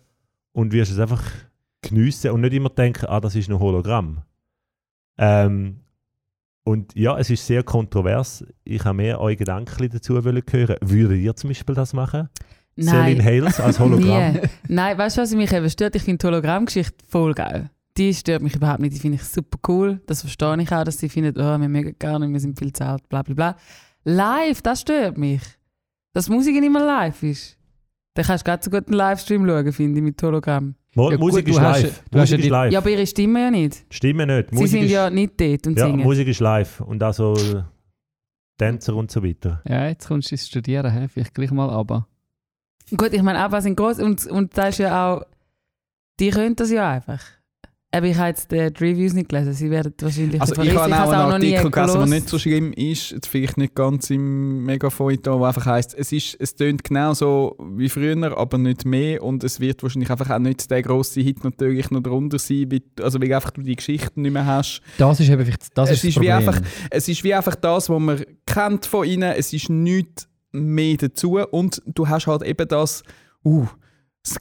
und wirst es einfach geniessen und nicht immer denken, ah, das ist ein Hologramm. Ähm, und ja, es ist sehr kontrovers. Ich habe mehr eure Gedanken dazu hören. Würdet ihr zum Beispiel das machen? Celine Nein. Hales als Hologramm? Nein, weißt du, was mich eben stört? Ich finde die Hologrammgeschichte voll geil. Die stört mich überhaupt nicht. Die finde ich super cool. Das verstehe ich auch, dass sie finden, oh, wir mögen gar nicht, wir sind viel zu alt, bla bla bla. Live, das stört mich. Dass Musik nicht mehr live ist. Dann kannst du gerade so gut einen Livestream schauen, finde ich, mit Hologramm. Mo Ja, gut, Musik du ist live. ja- du hast ja Musik ist die- live. Ja, aber ihre Stimme ja nicht. Stimme nicht. Sie Musik sind ist, ja nicht dort und ja, singen. Musik ist live. Und auch so äh, Tänzer und so weiter. Ja, jetzt kommst du ins Studieren, he? vielleicht gleich mal aber. Gut, ich meine, ABBA sind groß und, und da ist ja auch, die können das ja einfach. Aber ich habe jetzt die Reviews nicht gelesen, sie werden wahrscheinlich Also ich habe auch einen Artikel gelesen, der nicht so schlimm ist, jetzt vielleicht nicht ganz im Megafeuilleton, wo einfach heisst, es, ist, es tönt genau so wie früher, aber nicht mehr. Und es wird wahrscheinlich einfach auch nicht der grosse Hit natürlich noch drunter sein, wie, also weil einfach du die Geschichten nicht mehr hast. Das ist eben vielleicht das, Es ist das ist wie Problem. einfach- Es ist wie einfach das, was man kennt von ihnen, es ist nichts mehr dazu. Und du hast halt eben das, uh,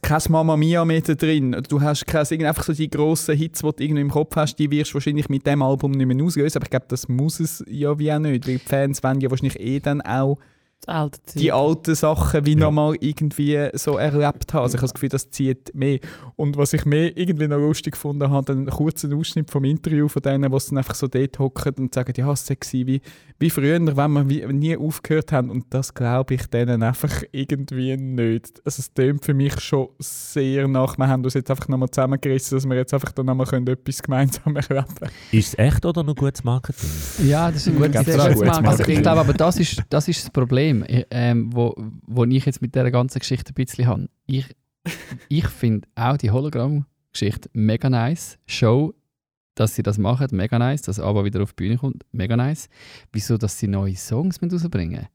kein Mamma Mia mehr drin. Du hast kein, einfach so die grossen Hits, die du irgendwie im Kopf hast, die wirst du wahrscheinlich mit dem Album nicht mehr auslösen. Aber ich glaube, das muss es ja wie auch nicht, weil die Fans wollen ja wahrscheinlich eh dann auch alte die alten Sachen wie Ja. nochmal irgendwie so erlebt haben. Also ich habe das Gefühl, das zieht mehr. Und was ich mehr irgendwie noch lustig gefunden habe, einen kurzen Ausschnitt vom Interview von denen, die dann einfach so dort hocken und sagen, ja, es gewesen wie, wie früher, wenn wir wie, nie aufgehört haben. Und das glaube ich denen einfach irgendwie nicht. Also es tönt für mich schon sehr nach, wir haben uns jetzt einfach nochmal zusammengerissen, dass wir jetzt einfach dann nochmal können etwas gemeinsam erleben können. Ist es echt oder nur gutes Marketing? Ja, das ist ein gutes gutes gutes Also Marketing. ich glaube aber, das ist, das ist das Problem, ich- ähm, wo, wo ich jetzt mit dieser ganzen Geschichte ein bisschen habe. Ich, ich finde auch die Hologramm-Geschichte mega nice. Show, dass sie das machen, mega nice. Dass aber wieder auf die Bühne kommt, mega nice. Wieso, dass sie neue Songs mit rausbringen?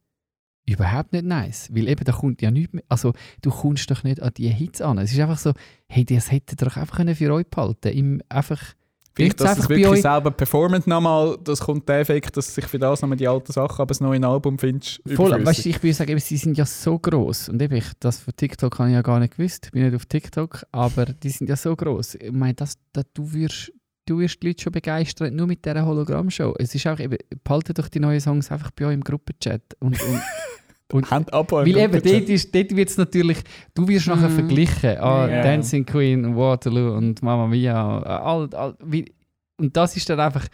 Überhaupt nicht nice. Weil eben, da kommt ja nichts mehr. Also, du kommst doch nicht an die Hits an. Es ist einfach so, hey, das hättet ihr doch einfach können für euch behalten Im einfach, Vielleicht, dass es wirklich selber performt nochmal, das kommt der Effekt, dass sich für das nochmal die alten Sachen, aber das neue Album findest Voll, weißt du, ich würde sagen, eben, sie sind ja so groß und eben, ich, das von TikTok habe ich ja gar nicht gewusst. Ich bin nicht auf TikTok, aber die sind ja so groß. Ich meine, das, das, du würdest du wirst die Leute schon begeistern, nur mit dieser Hologrammshow. Es ist auch eben, behaltet doch die neuen Songs einfach bei euch im Gruppenchat. Und, und, und Hand ab weil eben, dort, ist- dort wird es natürlich, du wirst nachher Mhm. verglichen. Ah, Ja. Dancing Queen, Waterloo und Mamma Mia. All, all, wie, und das ist dann einfach,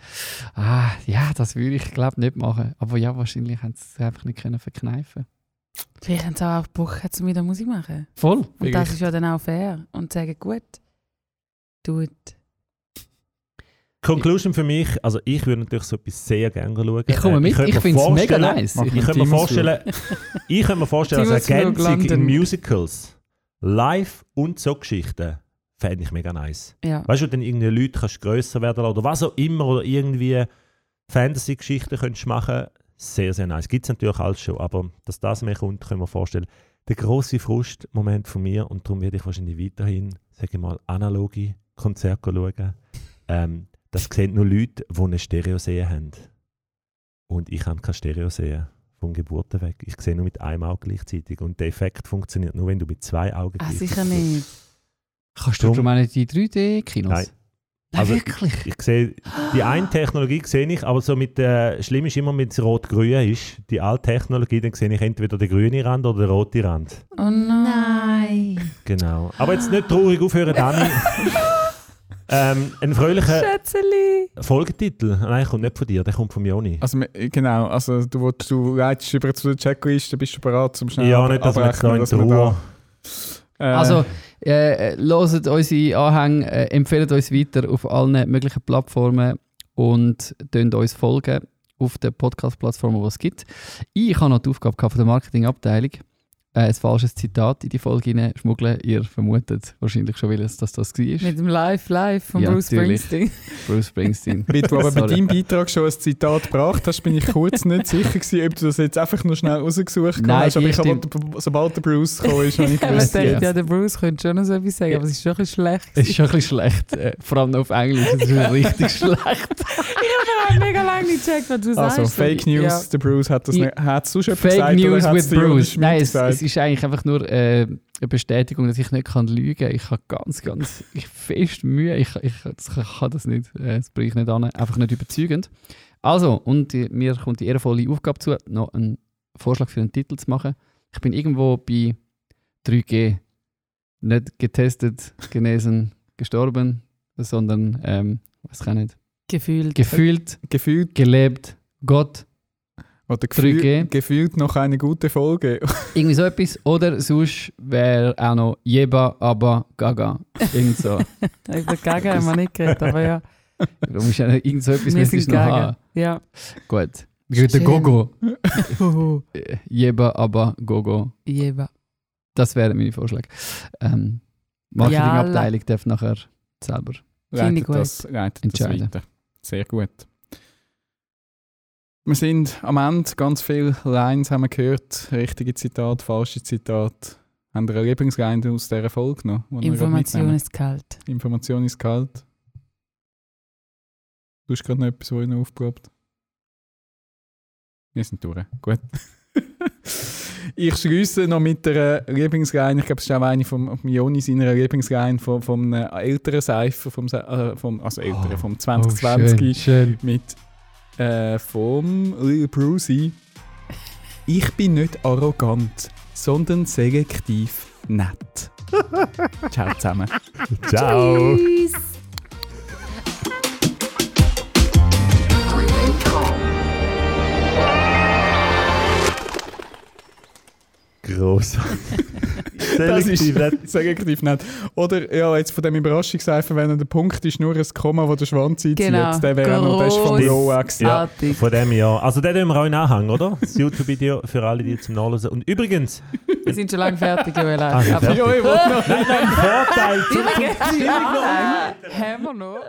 ah, ja, das würde ich glaube nicht machen. Aber ja, wahrscheinlich haben sie es einfach nicht können verkneifen Vielleicht haben sie auch Bock, zum wieder Musik machen. Voll. Und das Vielleicht. ist ja dann auch fair. Und sagen, gut, tut. Conclusion für mich, also ich würde natürlich so etwas sehr gerne schauen. Ich komme Äh, mit, ich mir finde es mega vorstellen- nice. Ich Mit könnte mir vorstellen, ich könnte mir vorstellen, als Ergänzung in. Musicals, live und so Geschichten, fände ich mega nice. Ja. Weißt du, dann irgendwie Leute kannst grösser werden lassen oder was auch immer oder irgendwie Fantasy-Geschichten könntest machen, sehr, sehr nice. Gibt es natürlich alles schon, aber dass das mehr kommt, können wir vorstellen. Der grosse Frustmoment von mir und darum werde ich wahrscheinlich weiterhin, sage ich mal, analoge Konzerte schauen. Ähm, das sehen nur Leute, die eine Stereo-Sehe haben. Und ich habe keine Stereo-Sehe von Geburt weg. Ich sehe nur mit einem Auge gleichzeitig. Und der Effekt funktioniert nur, wenn du mit zwei Augen Ah, gleichzeitig sicher nicht. Kannst du auch nicht die 3D-Kinos? Nein. Nein, Also, wirklich? Ich sehe, die eine Technologie sehe ich, aber so mit der, schlimm ist immer, wenn es rot-grün ist, die alte Technologie, dann sehe ich entweder den grünen Rand oder den roten Rand. Oh nein. Genau. Aber jetzt nicht traurig aufhören, Dani. ähm, ein fröhlicher Schätzeli. Folgetitel. Nein, kommt nicht von dir, der kommt von Joni. Also, genau, also du, du leitest über zu der Checkliste, bist du bereit zum schnell ja, nicht, dass wir jetzt da in wir Ruhe... äh, Also, äh, loset unsere Anhänge, äh, empfehlt uns weiter auf allen möglichen Plattformen und könnt uns folgen auf den Podcast-Plattformen, die es gibt. Ich habe noch die Aufgabe von der Marketingabteilung, äh, ein falsches Zitat in die Folge hinein schmuggeln. Ihr vermutet wahrscheinlich schon, welches das, das war. Mit dem Live Live von Ja, Bruce natürlich. Springsteen. Bruce Springsteen. Weil du aber bei deinem Beitrag schon ein Zitat gebracht hast, bin ich kurz nicht sicher gewesen, ob du das jetzt einfach nur schnell rausgesucht Nein, hast. Aber ich habe, stimmt. sobald der Bruce gekommen ist, habe ich Aber ich gewusst, dachte, ja, der Bruce könnte schon noch so etwas sagen, aber es ist schon ein bisschen schlecht. Es ist schon ein bisschen schlecht, äh, vor allem auf Englisch. Es ist richtig schlecht. Ich habe mega lange nicht gecheckt, was du Also, sagst. Fake News, Ja. der Bruce hat das nicht. Hat es sonst Fake gesagt? News with Bruce. Nein, es, es ist eigentlich einfach nur äh, eine Bestätigung, dass ich nicht kann lügen kann. Ich habe ganz, ganz ich fest Mühe. Ich, ich, das, ich kann das nicht. Äh, Das bringe ich nicht an. Einfach nicht überzeugend. Also, und die, mir kommt die ehrenvolle Aufgabe zu, noch einen Vorschlag für einen Titel zu machen. Ich bin irgendwo bei 3G. Nicht getestet, genesen, gestorben, sondern, ähm, was kann ich nicht, Gefühlt. gefühlt, Gefühlt, gelebt, Gott, oder 3G. gefühlt, noch eine gute Folge. Irgendwie so etwas. Oder sonst wäre auch noch Jeba, aber Gaga. Irgend so. Über Gaga haben wir nicht geredet, aber ja. Du musst ja irgend so etwas Wir müsstest du noch Gaga. haben. Ja. Gut. Der. Gogo. Äh, Jeba, aber Gogo. Jeba. Das wären meine Vorschläge. Ähm, Marketingabteilung darf nachher selber. Finde gut. das, leitet das Entscheiden. weiter. Sehr gut. Wir sind am Ende, ganz viele Lines haben wir gehört. Richtige Zitat, falsche Zitat. Haben wir eine Lieblingsline aus dieser Folge noch? die Information ist kalt. Information ist kalt. Du hast gerade noch etwas, was ich noch aufgeprobt Wir sind durch. Gut. ich schließe noch mit der Lieblingsline. Ich glaube, es ist auch eine von Joni seiner Lieblingsline von, von einem älteren Seifer, vom, äh, vom, also älteren, vom 2020 Oh, schön, schön. mit äh, vom Lil Brucey. Ich bin nicht arrogant, sondern selektiv nett. Ciao zusammen. Ciao! Tschüss. Grossartig. Das ist Selektiv nicht. selektiv nett. Oder ja, jetzt von dem Überraschungseifer, wenn der Punkt ist nur ein Komma, wo der Schwanz einzieht, Genau. der wäre noch das ist vom. Roax. Ja. Von dem Jahr. Also den tun wir auch in Anhang, oder? Das YouTube-Video für alle, die zum Nachlesen. Und übrigens, Wir sind schon lange fertig, Joel. Ah, fertig. Ja, ich wollte noch. nein, nein, Vorteil Übrigens, haben wir noch.